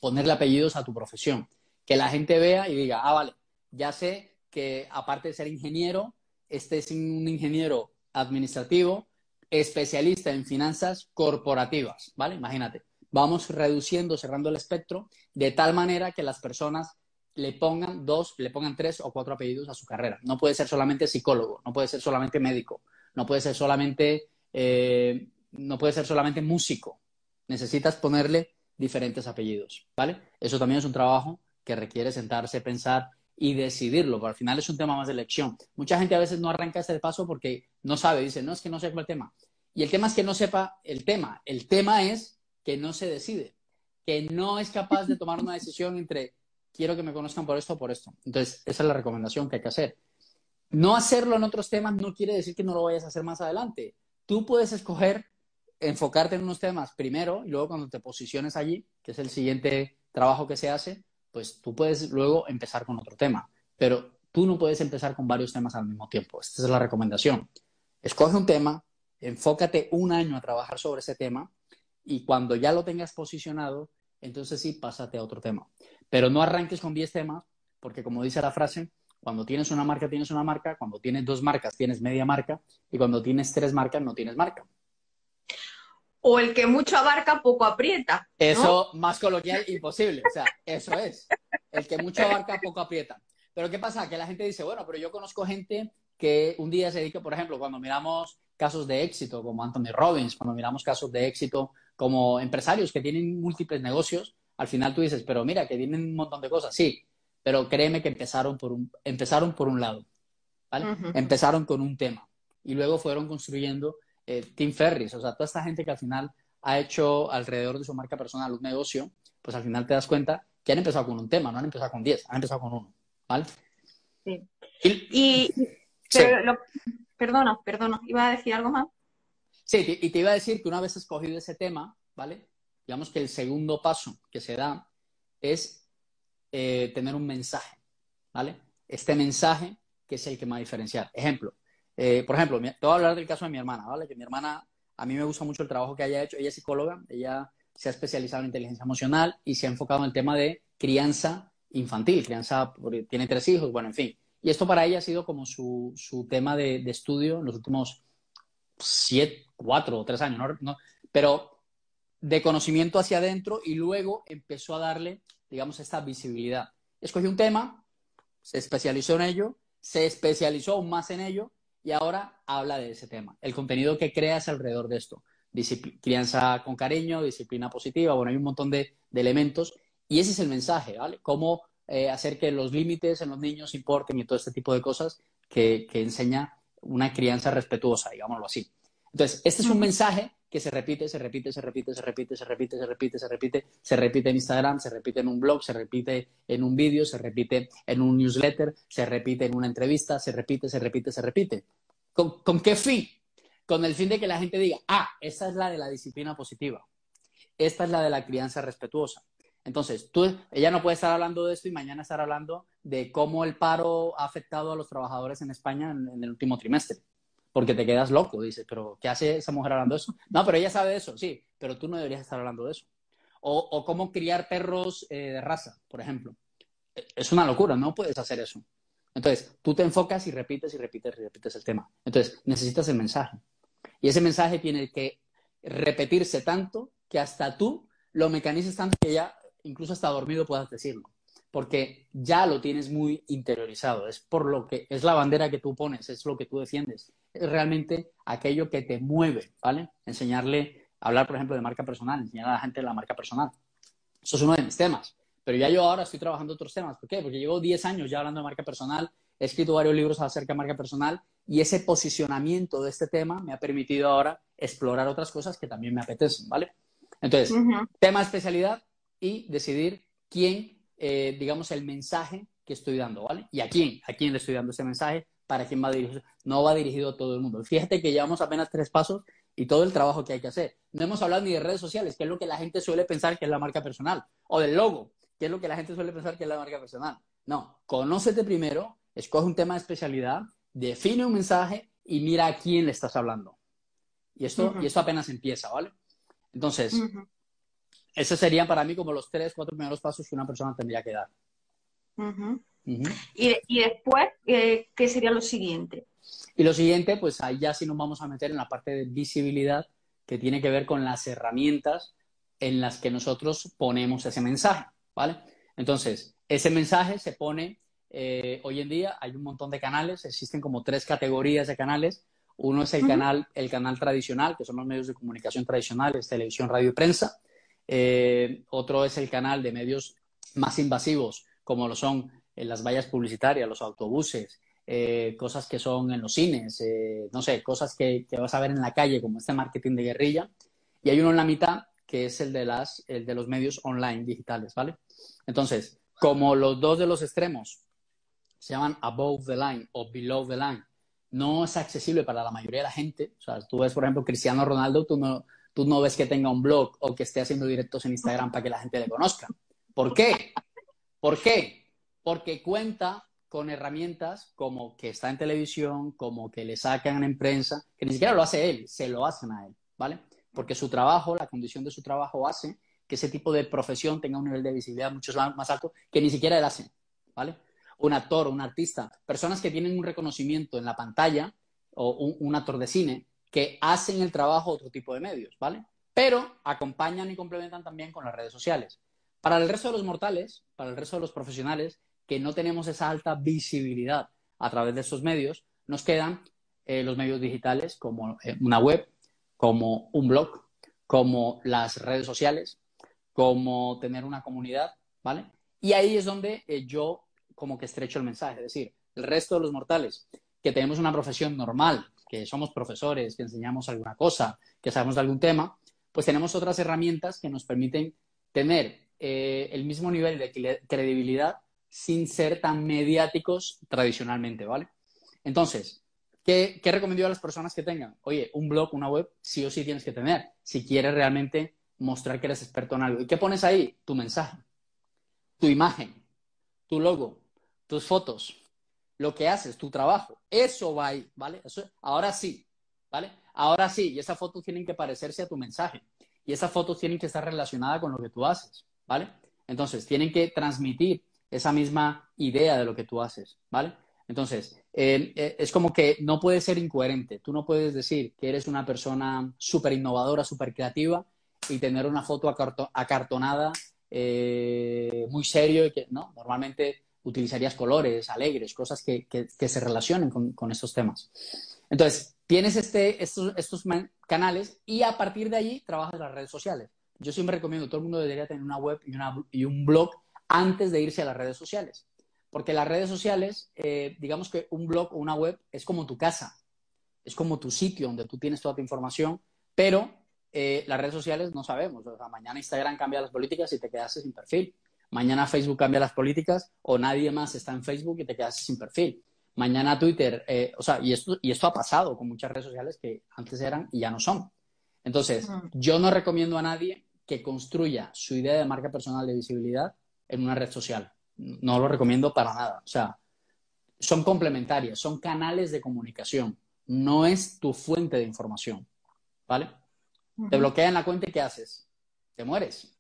[SPEAKER 1] ponerle apellidos a tu profesión, que la gente vea y diga, ah, vale, ya sé que aparte de ser ingeniero, este es un ingeniero administrativo, especialista en finanzas corporativas, ¿vale? Imagínate, vamos reduciendo, cerrando el espectro, de tal manera que las personas le pongan dos, le pongan tres o cuatro apellidos a su carrera. No puede ser solamente psicólogo, no puede ser solamente médico, no puede ser solamente, eh, no puede ser solamente músico. Necesitas ponerle diferentes apellidos, ¿vale? Eso también es un trabajo que requiere sentarse, pensar y decidirlo, pero al final es un tema más de elección. Mucha gente a veces no arranca este paso porque no sabe, dice, no, es que no sé cuál tema. Y el tema es que no sepa el tema. El tema es que no se decide, que no es capaz de tomar una decisión entre quiero que me conozcan por esto o por esto. Entonces, esa es la recomendación que hay que hacer. No hacerlo en otros temas no quiere decir que no lo vayas a hacer más adelante. Tú puedes escoger enfocarte en unos temas primero y luego cuando te posiciones allí, que es el siguiente trabajo que se hace, pues tú puedes luego empezar con otro tema. Pero tú no puedes empezar con varios temas al mismo tiempo. Esta es la recomendación. Escoge un tema, enfócate un año a trabajar sobre ese tema y cuando ya lo tengas posicionado, entonces sí, pásate a otro tema. Pero no arranques con 10 temas, porque como dice la frase, cuando tienes una marca, tienes una marca, cuando tienes dos marcas, tienes media marca, y cuando tienes tres marcas, no tienes marca.
[SPEAKER 3] O el que mucho abarca, poco aprieta.
[SPEAKER 1] Eso, más coloquial, imposible. O sea, eso es. El que mucho abarca, poco aprieta. Pero ¿qué pasa? Que la gente dice, bueno, pero yo conozco gente que un día se dedica, por ejemplo, cuando miramos casos de éxito como Anthony Robbins, cuando miramos casos de éxito como empresarios que tienen múltiples negocios, al final tú dices, pero mira, que tienen un montón de cosas, sí, pero créeme que empezaron por un, empezaron por un lado, ¿vale? Empezaron con un tema y luego fueron construyendo eh, Tim Ferris, o sea, toda esta gente que al final ha hecho alrededor de su marca personal un negocio, pues al final te das cuenta que han empezado con un tema, no han empezado con 10, han empezado con uno, ¿vale?
[SPEAKER 3] Sí. Y, perdona, perdona, ¿iba a decir algo más?
[SPEAKER 1] Sí, y te iba a decir que una vez escogido ese tema, ¿vale? digamos que el segundo paso que se da es eh, tener un mensaje, ¿vale? Este mensaje que es el que me va a diferenciar. Ejemplo, eh, por ejemplo, te voy a hablar del caso de mi hermana, ¿vale? Que mi hermana, a mí me gusta mucho el trabajo que haya hecho. Ella es psicóloga, ella se ha especializado en inteligencia emocional y se ha enfocado en el tema de crianza infantil, crianza, tiene tres hijos, bueno, en fin. Y esto para ella ha sido como su, su tema de, de, estudio en los últimos siete, cuatro o tres años, ¿no? ¿no? Pero de conocimiento hacia adentro y luego empezó a darle, digamos, esta visibilidad. Escogió un tema, se especializó en ello, se especializó aún más en ello y ahora habla de ese tema. El contenido que crea es alrededor de esto. crianza con cariño, disciplina positiva, bueno, hay un montón de, elementos y ese es el mensaje, ¿vale? Cómo eh, hacer que los límites en los niños importen y todo este tipo de cosas que, que enseña una crianza respetuosa, digámoslo así. Entonces, este es un mensaje que se repite, se repite, se repite, se repite, se repite, se repite, se repite, se repite en Instagram, se repite en un blog, se repite en un vídeo, se repite en un newsletter, se repite en una entrevista, se repite, se repite, se repite. ¿Con, qué fin? Con el fin de que la gente diga, ah, esta es la de la disciplina positiva, esta es la de la crianza respetuosa. Entonces, tú, ella no puede estar hablando de esto y mañana estar hablando de cómo el paro ha afectado a los trabajadores en España en el último trimestre. Porque te quedas loco. Dices, pero ¿qué hace esa mujer hablando de eso? No, pero ella sabe eso, sí, pero tú no deberías estar hablando de eso. O, cómo criar perros eh, de raza, por ejemplo. E, es una locura, no puedes hacer eso. Entonces, tú te enfocas y repites y repites y repites el tema. Entonces, necesitas el mensaje. Y ese mensaje tiene que repetirse tanto que hasta tú lo mecanices tanto que ya, incluso hasta dormido, puedas decirlo. Porque ya lo tienes muy interiorizado. Es por lo que es la bandera que tú pones, es lo que tú defiendes. Es realmente aquello que te mueve, ¿vale? Enseñarle, hablar, por ejemplo, de marca personal, enseñar a la gente la marca personal. Eso es uno de mis temas. Pero ya yo ahora estoy trabajando otros temas. ¿Por qué? Porque llevo 10 años ya hablando de marca personal, he escrito varios libros acerca de marca personal y ese posicionamiento de este tema me ha permitido ahora explorar otras cosas que también me apetecen, ¿vale? Entonces, tema de especialidad y decidir quién, eh, digamos, el mensaje que estoy dando, ¿vale? Y a quién, a quién le estoy dando ese mensaje, para quién va dirigido. No va dirigido a todo el mundo. Fíjate que llevamos apenas tres pasos y todo el trabajo que hay que hacer. No hemos hablado ni de redes sociales, que es lo que la gente suele pensar que es la marca personal, o del logo, que es lo que la gente suele pensar que es la marca personal. No, conócete primero, escoge un tema de especialidad, define un mensaje y mira a quién le estás hablando. Y esto, y esto apenas empieza, ¿vale? Entonces, esos serían para mí como los tres, cuatro primeros pasos que una persona tendría que dar.
[SPEAKER 3] Y, después, eh, ¿qué sería lo siguiente?
[SPEAKER 1] Y lo siguiente, pues ahí ya sí nos vamos a meter en la parte de visibilidad, que tiene que ver con las herramientas en las que nosotros ponemos ese mensaje, ¿vale? Entonces, ese mensaje se pone eh, hoy en día, hay un montón de canales, existen como tres categorías de canales. Uno es el, canal, el canal tradicional, que son los medios de comunicación tradicionales, televisión, radio y prensa. Eh, otro es el canal de medios más invasivos, como lo son las vallas publicitarias, los autobuses, cosas que son en los cines, no sé, cosas que, que, vas a ver en la calle, como este marketing de guerrilla. Y hay uno en la mitad, que es el de, las, el de los medios online digitales, ¿vale? Entonces, como los dos de los extremos se llaman above the line o below the line, no es accesible para la mayoría de la gente. O sea, tú ves, por ejemplo, Cristiano Ronaldo, tú no, tú no ves que tenga un blog o que esté haciendo directos en Instagram para que la gente le conozca. ¿Por qué? ¿Por qué? Porque cuenta con herramientas como que está en televisión, como que le sacan en prensa, que ni siquiera lo hace él, se lo hacen a él, ¿vale? Porque su trabajo, la condición de su trabajo hace que ese tipo de profesión tenga un nivel de visibilidad mucho más alto que ni siquiera él hace, ¿vale? un actor un artista, personas que tienen un reconocimiento en la pantalla o un, actor de cine que hacen el trabajo otro tipo de medios, ¿vale? Pero acompañan y complementan también con las redes sociales. Para el resto de los mortales, para el resto de los profesionales que no tenemos esa alta visibilidad a través de estos medios, nos quedan eh, los medios digitales como eh, una web, como un blog, como las redes sociales, como tener una comunidad, ¿vale? Y ahí es donde eh, yo como que estrecho el mensaje. Es decir, el resto de los mortales que tenemos una profesión normal, que somos profesores, que enseñamos alguna cosa, que sabemos de algún tema, pues tenemos otras herramientas que nos permiten tener el mismo nivel de credibilidad sin ser tan mediáticos tradicionalmente, ¿vale? Entonces, ¿qué, ¿qué recomiendo a las personas que tengan? Oye, un blog, una web, sí o sí tienes que tener, si quieres realmente mostrar que eres experto en algo. ¿Y qué pones ahí? Tu mensaje, tu imagen, tu logo, tus fotos, lo que haces, tu trabajo, eso va ahí, ¿vale? Ahora sí, ¿vale? Ahora sí, y esas fotos tienen que parecerse a tu mensaje. Y esas fotos tienen que estar relacionadas con lo que tú haces, ¿vale? Entonces, tienen que transmitir esa misma idea de lo que tú haces, ¿vale? Entonces, eh, eh, es como que no puedes ser incoherente. Tú no puedes decir que eres una persona súper innovadora, súper creativa y tener una foto acartonada, eh, muy serio y que, ¿no? Normalmente utilizarías colores, alegres, cosas que, se relacionen con, estos temas. Entonces, tienes este, estos, estos canales y a partir de allí trabajas las redes sociales. Yo siempre recomiendo, todo el mundo debería tener una web y, una, y un blog antes de irse a las redes sociales. Porque las redes sociales, eh, digamos que un blog o una web es como tu casa, es como tu sitio donde tú tienes toda tu información, pero eh, las redes sociales no sabemos. O sea, mañana Instagram cambia las políticas y te quedas sin perfil. Mañana Facebook cambia las políticas o nadie más está en Facebook y te quedas sin perfil. Mañana Twitter, eh, o sea, y esto, y esto ha pasado con muchas redes sociales que antes eran y ya no son. Entonces, yo no recomiendo a nadie que construya su idea de marca personal de visibilidad en una red social. No lo recomiendo para nada. O sea, son complementarias, son canales de comunicación. no es tu fuente de información, ¿vale? Te bloquean la cuenta y ¿qué haces? Te mueres.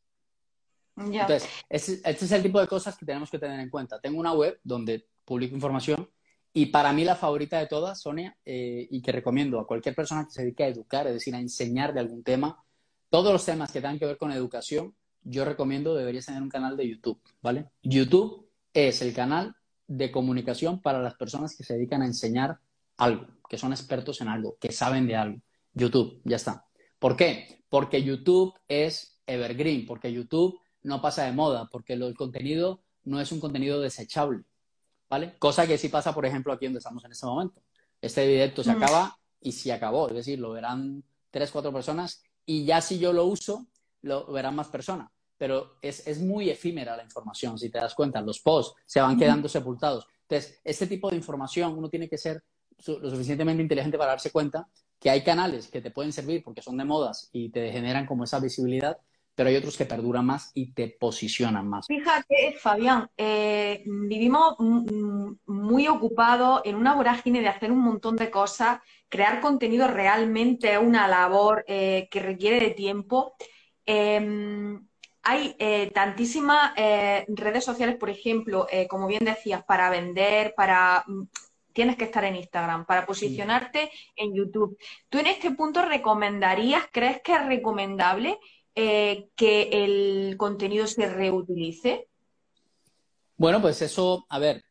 [SPEAKER 1] Entonces, este, es el tipo de cosas que tenemos que tener en cuenta. Tengo una web donde publico información y para mí la favorita de todas, Sonia, eh, y que recomiendo a cualquier persona que se dedique a educar, es decir, a enseñar de algún tema, todos los temas que tengan que ver con educación, yo recomiendo deberías tener un canal de YouTube, ¿vale? YouTube es el canal de comunicación para las personas que se dedican a enseñar algo, que son expertos en algo, que saben de algo. YouTube, ya está. ¿Por qué? Porque YouTube es evergreen, porque YouTube no pasa de moda, porque el contenido no es un contenido desechable, ¿vale? Cosa que sí pasa, por ejemplo, aquí donde estamos en este momento. Este directo se mm. acaba y se acabó, es decir, lo verán tres, cuatro personas y ya si yo lo uso, lo verán más personas pero es, muy efímera la información, si te das cuenta, los posts se van quedando sepultados. Entonces, este tipo de información uno tiene que ser lo suficientemente inteligente para darse cuenta que hay canales que te pueden servir porque son de modas y te generan como esa visibilidad, pero hay otros que perduran más y te posicionan más.
[SPEAKER 3] Fíjate, Fabián, eh, vivimos muy ocupados en una vorágine de hacer un montón de cosas, crear contenido realmente es una labor eh, que requiere de tiempo. Em, hay eh, tantísimas eh, redes sociales, por ejemplo, eh, como bien decías, para vender, para... Mm, tienes que estar en Instagram, para posicionarte en YouTube. ¿Tú en este punto recomendarías, crees que es recomendable que el contenido se reutilice?
[SPEAKER 1] Bueno, pues eso, a ver,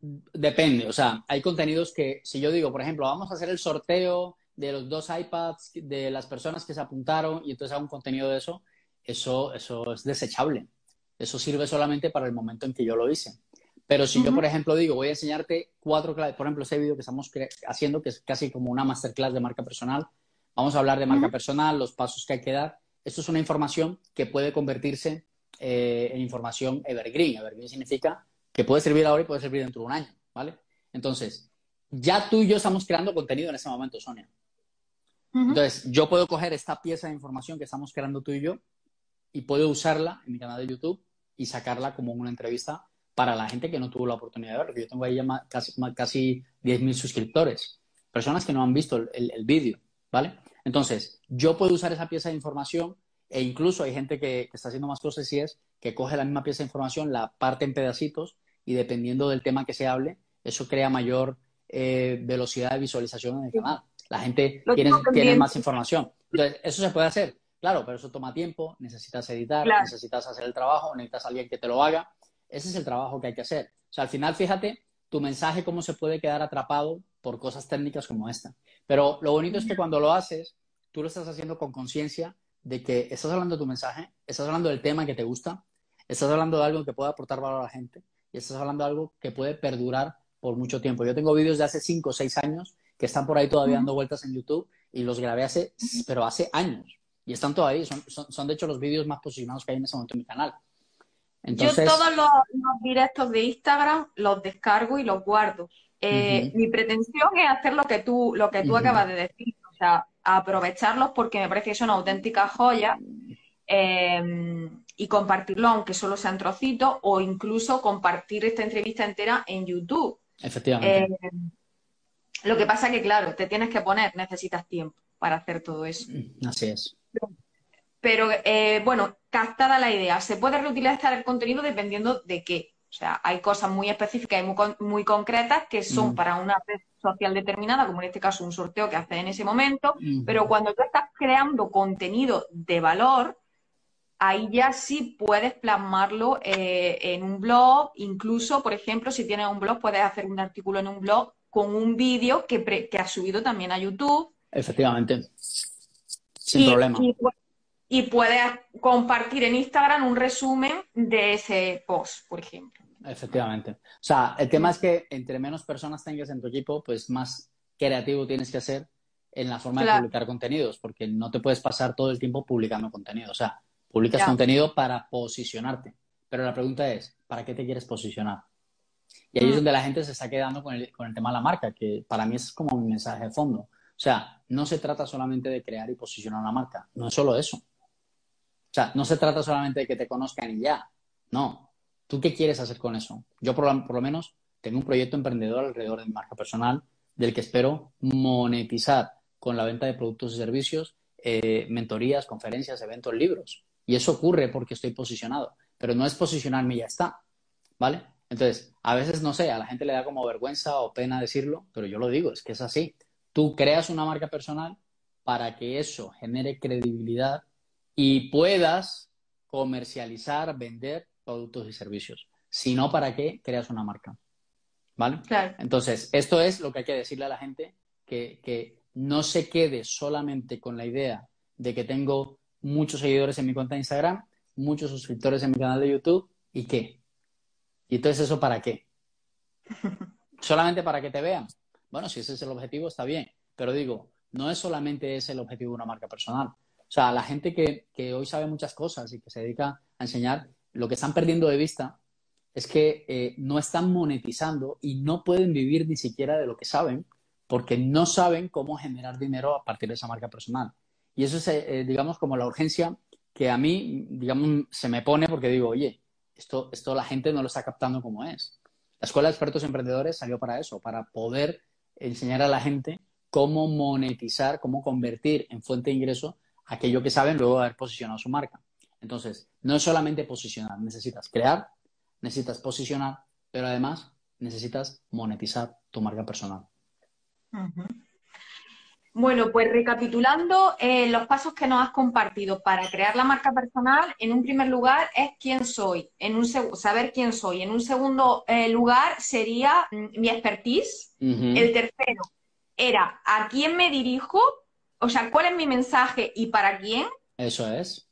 [SPEAKER 1] depende. O sea, hay contenidos que, si yo digo, por ejemplo, vamos a hacer el sorteo de los dos iPads de las personas que se apuntaron y entonces hago un contenido de eso, eso, eso es desechable. Eso sirve solamente para el momento en que yo lo hice. Pero si yo, por ejemplo, digo, voy a enseñarte cuatro claves, por ejemplo, ese vídeo que estamos haciendo, que es casi como una masterclass de marca personal, vamos a hablar de marca personal, los pasos que hay que dar. Esto es una información que puede convertirse eh, en información evergreen. Evergreen significa que puede servir ahora y puede servir dentro de un año, ¿vale? Entonces, ya tú y yo estamos creando contenido en ese momento, Sonia. Entonces, yo puedo coger esta pieza de información que estamos creando tú y yo y puedo usarla en mi canal de YouTube y sacarla como una entrevista para la gente que no tuvo la oportunidad de verlo. Yo tengo ahí ya casi, casi 10.000 suscriptores, personas que no han visto el, vídeo, ¿vale? Entonces, yo puedo usar esa pieza de información e incluso hay gente que, está haciendo más cosas y es que coge la misma pieza de información, la parte en pedacitos y dependiendo del tema que se hable, eso crea mayor eh, velocidad de visualización en el canal. La gente tiene, tiene, más información. Entonces, eso se puede hacer. Claro, pero eso toma tiempo, necesitas editar, necesitas hacer el trabajo, necesitas a alguien que te lo haga. Ese es el trabajo que hay que hacer. O sea, al final, fíjate, tu mensaje cómo se puede quedar atrapado por cosas técnicas como esta. Pero lo bonito es que cuando lo haces, tú lo estás haciendo con conciencia de que estás hablando de tu mensaje, estás hablando del tema que te gusta, estás hablando de algo que puede aportar valor a la gente y estás hablando de algo que puede perdurar por mucho tiempo. Yo tengo vídeos de hace 5 o 6 años que están por ahí todavía dando vueltas en YouTube y los grabé hace, pero hace años. Y están todavía, son, son, de hecho los vídeos más posicionados que hay en ese momento en mi canal.
[SPEAKER 3] Yo todos los, directos de Instagram los descargo y los guardo. Eh, mi pretensión es hacer lo que tú, lo que tú acabas de decir, o sea, aprovecharlos porque me parece que son auténticas joyas em, y compartirlo aunque solo sean trocitos o incluso compartir esta entrevista entera en YouTube.
[SPEAKER 1] Efectivamente.
[SPEAKER 3] Em, lo que pasa que, claro, te tienes que poner, necesitas tiempo para hacer todo eso.
[SPEAKER 1] Así es.
[SPEAKER 3] Pero eh, bueno, captada la idea, se puede reutilizar el contenido dependiendo de qué. O sea, hay cosas muy específicas y muy, concretas que son mm. para una red social determinada, como en este caso un sorteo que hace en ese momento, mm. pero cuando tú estás creando contenido de valor, ahí ya sí puedes plasmarlo eh, en un blog, incluso, por ejemplo, si tienes un blog, puedes hacer un artículo en un blog con un vídeo que, que has subido también a YouTube.
[SPEAKER 1] Efectivamente. Sin problema.
[SPEAKER 3] Y, puedes compartir en Instagram un resumen de ese post, por ejemplo.
[SPEAKER 1] Efectivamente. O sea, el tema es que entre menos personas tengas en tu equipo, pues más creativo tienes que ser en la forma de publicar contenidos, porque no te puedes pasar todo el tiempo publicando contenido. O sea, publicas contenido para posicionarte. Pero la pregunta es, ¿para qué te quieres posicionar? Y ahí es mm. donde la gente se está quedando con el, con el tema de la marca, que para mí es como un mensaje de fondo. O sea, no se trata solamente de crear y posicionar una marca, no es solo eso. O sea, no se trata solamente de que te conozcan y ya. No. ¿Tú qué quieres hacer con eso? Yo por lo, menos tengo un proyecto emprendedor alrededor de mi marca personal del que espero monetizar con la venta de productos y servicios, eh, mentorías, conferencias, eventos, libros. Y eso ocurre porque estoy posicionado, pero no es posicionarme y ya está, ¿vale? Entonces, a veces, no sé, a la gente le da como vergüenza o pena decirlo, pero yo lo digo, es que es así. Tú creas una marca personal para que eso genere credibilidad y puedas comercializar, vender productos y servicios. Si no, ¿para qué creas una marca? ¿Vale?
[SPEAKER 3] Claro.
[SPEAKER 1] Entonces, esto es lo que hay que decirle a la gente, que, que no se quede solamente con la idea de que tengo muchos seguidores en mi cuenta de Instagram, muchos suscriptores en mi canal de YouTube y qué. ¿Y entonces eso para qué? ¿Solamente para que te vean? Bueno, si ese es el objetivo, está bien. Pero digo, no es solamente ese el objetivo de una marca personal. O sea, la gente que, que hoy sabe muchas cosas y que se dedica a enseñar, lo que están perdiendo de vista es que eh, no están monetizando y no pueden vivir ni siquiera de lo que saben porque no saben cómo generar dinero a partir de esa marca personal. Y eso es, eh, eh, digamos, como la urgencia que a mí, digamos, se me pone porque digo, oye, esto, la gente no lo está captando como es. La Escuela de Expertos Emprendedores salió para eso, para poder enseñar a la gente cómo monetizar, cómo convertir en fuente de ingreso aquello que saben luego de haber posicionado su marca. Entonces, no es solamente posicionar, necesitas crear, necesitas posicionar, pero además necesitas monetizar tu marca personal.
[SPEAKER 3] Bueno, pues recapitulando eh, los pasos que nos has compartido para crear la marca personal, en un primer lugar es quién soy, en un saber quién soy. En un segundo eh, lugar sería mm, mi expertise. El tercero era a quién me dirijo, o sea, cuál es mi mensaje y para quién.
[SPEAKER 1] Eso es.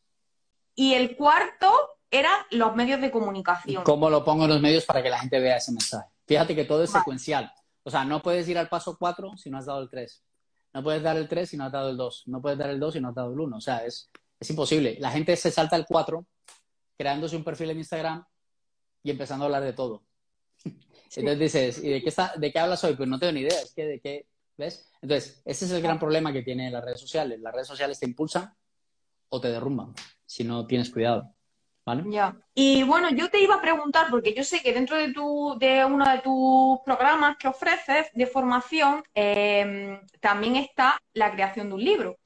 [SPEAKER 3] Y el cuarto eran los medios de comunicación.
[SPEAKER 1] ¿Cómo lo pongo en los medios para que la gente vea ese mensaje? Fíjate que todo es secuencial. O sea, no puedes ir al paso 4 si no has dado el 3. No puedes dar el 3 si no has dado el 2. No puedes dar el 2 si no has dado el 1. O sea, es, es imposible. La gente se salta el 4 creándose un perfil en Instagram y empezando a hablar de todo. Entonces dices, ¿y de qué, está, de qué hablas hoy? Pues no tengo ni idea. Es que de qué, ¿ves? Entonces, ese es el gran problema que tienen las redes sociales. Las redes sociales te impulsan o te derrumban si no tienes cuidado.
[SPEAKER 3] Ya. Y bueno, yo te iba a preguntar, porque yo sé que dentro de, tu, de uno de tus programas que ofreces de formación, em, también está la creación de un libro.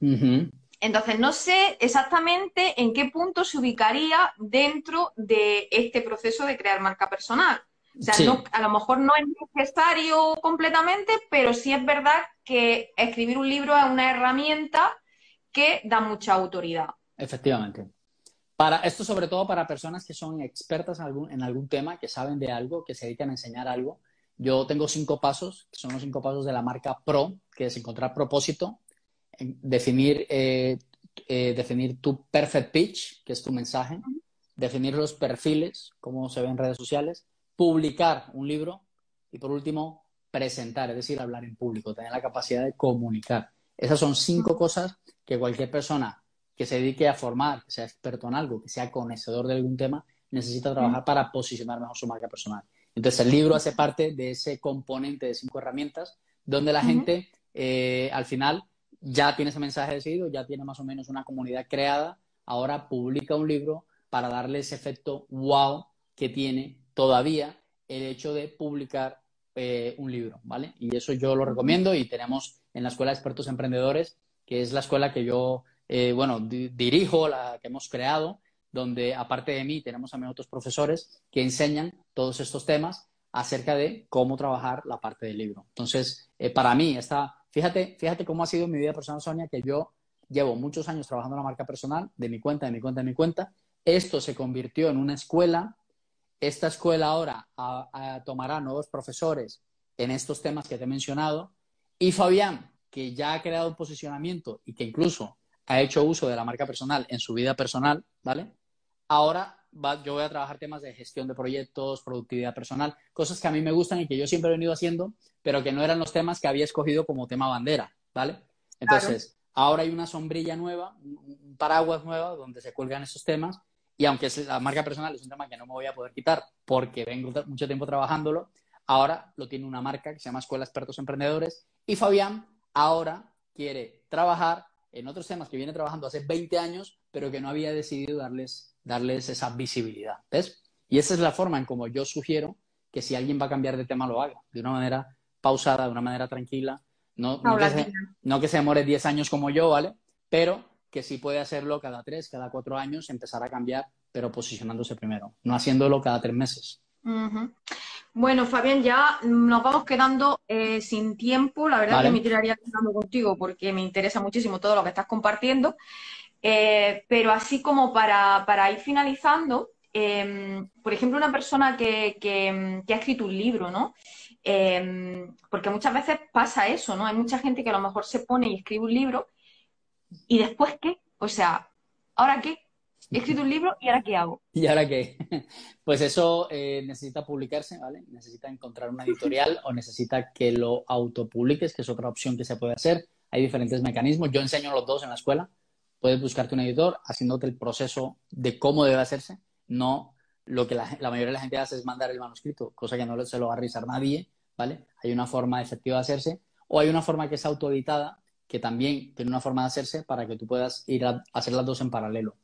[SPEAKER 3] Entonces, no sé exactamente en qué punto se ubicaría dentro de este proceso de crear marca personal. O sea, a lo mejor no es necesario completamente, pero sí es verdad que escribir un libro es una herramienta que da mucha autoridad.
[SPEAKER 1] Efectivamente. Para, esto sobre todo para personas que son expertas en algún, en algún tema, que saben de algo, que se dedican a enseñar algo. Yo tengo cinco pasos, que son los cinco pasos de la marca PRO, que es encontrar propósito, definir, eh, eh, definir tu perfect pitch, que es tu mensaje, definir los perfiles, cómo se ven en redes sociales, publicar un libro y por último, presentar, es decir, hablar en público, tener la capacidad de comunicar. Esas son cinco cosas que cualquier persona que se dedique a formar, que sea experto en algo, que sea conocedor de algún tema, necesita trabajar para posicionar mejor su marca personal. Entonces, el libro hace parte de ese componente de cinco herramientas donde la gente eh, al final ya tiene ese mensaje decidido, ya tiene más o menos una comunidad creada, ahora publica un libro para darle ese efecto wow que tiene todavía el hecho de publicar eh, un libro, ¿vale? Y eso yo lo recomiendo y tenemos en la Escuela de Expertos Emprendedores, que es la escuela que yo eh, bueno, dirijo, la que hemos creado, donde aparte de mí tenemos también otros profesores que enseñan todos estos temas acerca de cómo trabajar la parte del libro. Entonces, eh, para mí está, fíjate, fíjate cómo ha sido mi vida personal, Sonia, que yo llevo muchos años trabajando en la marca personal, de mi cuenta, de mi cuenta, de mi cuenta. Esto se convirtió en una escuela. Esta escuela ahora tomará nuevos profesores en estos temas que te he mencionado. Y Fabián, que ya ha creado un posicionamiento y que incluso ha hecho uso de la marca personal en su vida personal, ¿vale? Ahora yo voy a trabajar temas de gestión de proyectos, productividad personal, cosas que a mí me gustan y que yo siempre he venido haciendo, pero que no eran los temas que había escogido como tema bandera, ¿vale? Entonces, ahora hay una sombrilla nueva, un paraguas nuevo donde se cuelgan esos temas y aunque la marca personal es un tema que no me voy a poder quitar porque vengo mucho tiempo trabajándolo, ahora lo tiene una marca que se llama Escuela Expertos Emprendedores y Fabián ahora quiere trabajar en otros temas que viene trabajando hace 20 años, pero que no había decidido darles, darles esa visibilidad. ¿Ves? Y esa es la forma en como yo sugiero que si alguien va a cambiar de tema lo haga, de una manera pausada, de una manera tranquila. No, no, que se, no que se demore 10 años como yo, ¿vale? Pero que sí puede hacerlo cada 3, cada 4 años, empezar a cambiar, pero posicionándose primero, no haciéndolo cada 3 meses.
[SPEAKER 3] Bueno, Fabián, ya nos vamos quedando eh, sin tiempo. La verdad que me tiraría quedando contigo porque me interesa muchísimo todo lo que estás compartiendo. Eh, pero así como para, ir finalizando, em, por ejemplo, una persona que, ha escrito un libro, ¿no? Em, porque muchas veces pasa eso, ¿no? Hay mucha gente que a lo mejor se pone y escribe un libro y después qué? O sea, ¿ahora qué? He escrito un libro y ahora qué hago.
[SPEAKER 1] ¿Y ahora qué? Pues eso eh, necesita publicarse, ¿vale? Necesita encontrar una editorial o necesita que lo autopubliques, que es otra opción que se puede hacer. Hay diferentes mecanismos. Yo enseño los dos en la escuela. Puedes buscarte un editor haciéndote el proceso de cómo debe hacerse. No lo que la, mayoría de la gente hace es mandar el manuscrito, cosa que no se lo va a revisar nadie, ¿vale? Hay una forma efectiva de hacerse o hay una forma que es autoeditada que también tiene una forma de hacerse para que tú puedas ir a hacer las dos en paralelo.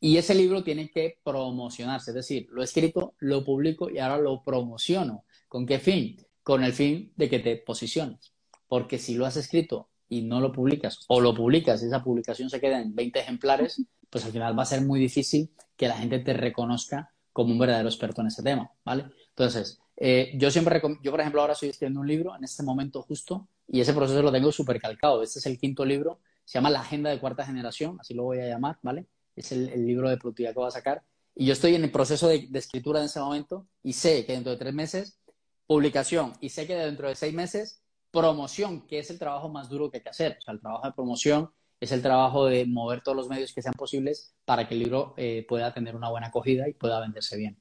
[SPEAKER 1] Y ese libro tiene que promocionarse, es decir, lo he escrito, lo publico y ahora lo promociono. ¿Con qué fin? Con el fin de que te posiciones. Porque si lo has escrito y no lo publicas, o lo publicas y esa publicación se queda en 20 ejemplares, pues al final va a ser muy difícil que la gente te reconozca como un verdadero experto en ese tema, ¿vale? Entonces, eh, yo siempre, yo por ejemplo ahora estoy escribiendo un libro en este momento justo y ese proceso lo tengo súper calcado. Este es el quinto libro, se llama La Agenda de Cuarta Generación, así lo voy a llamar, ¿vale? Es el, libro de productividad que voy a sacar. Y yo estoy en el proceso de, escritura en ese momento y sé que dentro de tres meses, publicación, y sé que dentro de seis meses, promoción, que es el trabajo más duro que hay que hacer. O sea, el trabajo de promoción es el trabajo de mover todos los medios que sean posibles para que el libro eh, pueda tener una buena acogida y pueda venderse bien.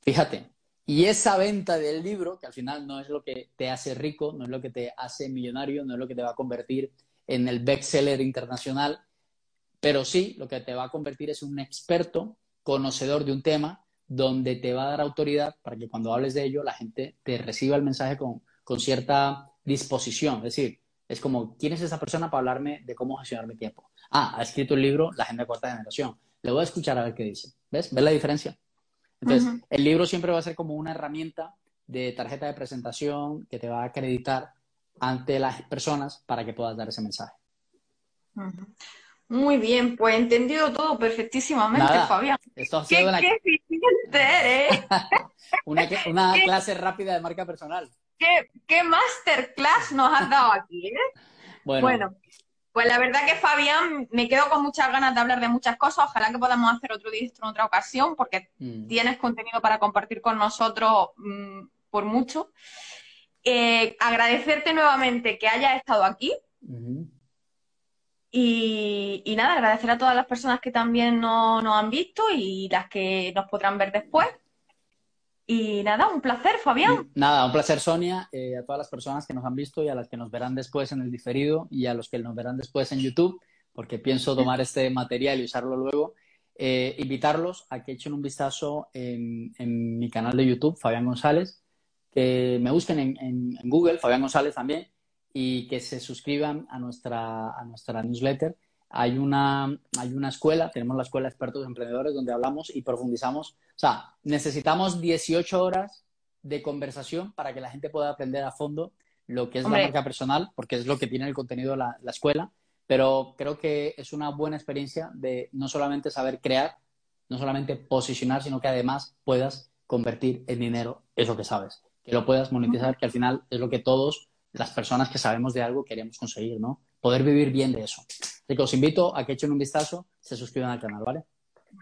[SPEAKER 1] Fíjate, y esa venta del libro, que al final no es lo que te hace rico, no es lo que te hace millonario, no es lo que te va a convertir en el bestseller internacional, pero sí lo que te va a convertir es un experto, conocedor de un tema, donde te va a dar autoridad para que cuando hables de ello la gente te reciba el mensaje con, cierta disposición. Es decir, es como, ¿quién es esa persona para hablarme de cómo gestionar mi tiempo? Ah, ha escrito el libro La Agenda de Cuarta Generación. Le voy a escuchar a ver qué dice. ¿Ves? ¿Ves la diferencia? Entonces, el libro siempre va a ser como una herramienta de tarjeta de presentación que te va a acreditar ante las personas para que puedas dar ese mensaje.
[SPEAKER 3] Muy bien, pues entendido todo perfectísamente, Fabián.
[SPEAKER 1] Esto ha sido
[SPEAKER 3] ¿Qué, eficiente
[SPEAKER 1] una, una clase rápida de marca personal.
[SPEAKER 3] ¿Qué, qué masterclass nos has dado aquí, ¿eh? Bueno. pues la verdad que Fabián, me quedo con muchas ganas de hablar de muchas cosas. Ojalá que podamos hacer otro directo en otra ocasión, porque mm. tienes contenido para compartir con nosotros mm, por mucho. Eh, agradecerte nuevamente que hayas estado aquí. Y, nada, agradecer a todas las personas que también nos, han visto y las que nos podrán ver después. Y nada, un placer, Fabián.
[SPEAKER 1] Nada, un placer, Sonia, eh, a todas las personas que nos han visto y a las que nos verán después en el diferido y a los que nos verán después en YouTube, porque pienso tomar este material y usarlo luego. Eh, invitarlos a que echen un vistazo en, mi canal de YouTube, Fabián González, que me busquen en, en Google, Fabián González también, y que se suscriban a nuestra, a nuestra newsletter. Hay una, hay una escuela, tenemos la Escuela de Expertos Emprendedores, donde hablamos y profundizamos. O sea, necesitamos 18 horas de conversación para que la gente pueda aprender a fondo lo que es la marca personal, porque es lo que tiene el contenido de la, la escuela. Pero creo que es una buena experiencia de no solamente saber crear, no solamente posicionar, sino que además puedas convertir en dinero eso que sabes, que lo puedas monetizar, que al final es lo que todos las personas que sabemos de algo queremos conseguir, ¿no? Poder vivir bien de eso. Así que os invito a que echen un vistazo, se suscriban al canal, ¿vale?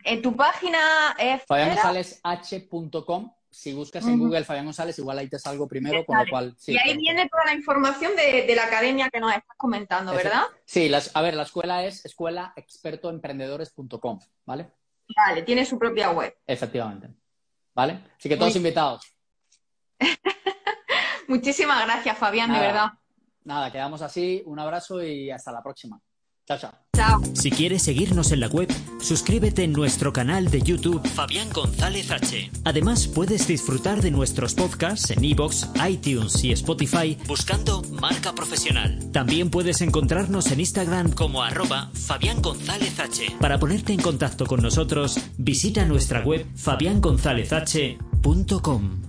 [SPEAKER 3] En tu página es...
[SPEAKER 1] FabianGonzálezH.com si buscas en Google Fabián González, igual ahí te salgo primero, con lo cual...
[SPEAKER 3] y ahí viene toda la información de, la academia que nos estás comentando, ¿verdad?
[SPEAKER 1] Sí, a ver, la escuela es escuelaexpertoemprendedores.com, ¿vale?
[SPEAKER 3] Vale, tiene su propia web.
[SPEAKER 1] Efectivamente. ¿Vale? Así que todos invitados.
[SPEAKER 3] Muchísimas gracias, Fabián, de verdad.
[SPEAKER 1] Nada, quedamos así. Un abrazo y hasta la próxima. Chao, chao.
[SPEAKER 3] Chao.
[SPEAKER 4] Si quieres seguirnos en la web, suscríbete en nuestro canal de YouTube Fabián González H. Además, puedes disfrutar de nuestros podcasts en iBox, iTunes y Spotify buscando Marca Profesional. También puedes encontrarnos en Instagram como arroba Fabián González H. Para ponerte en contacto con nosotros, visita nuestra web fabiangonzalezh.com.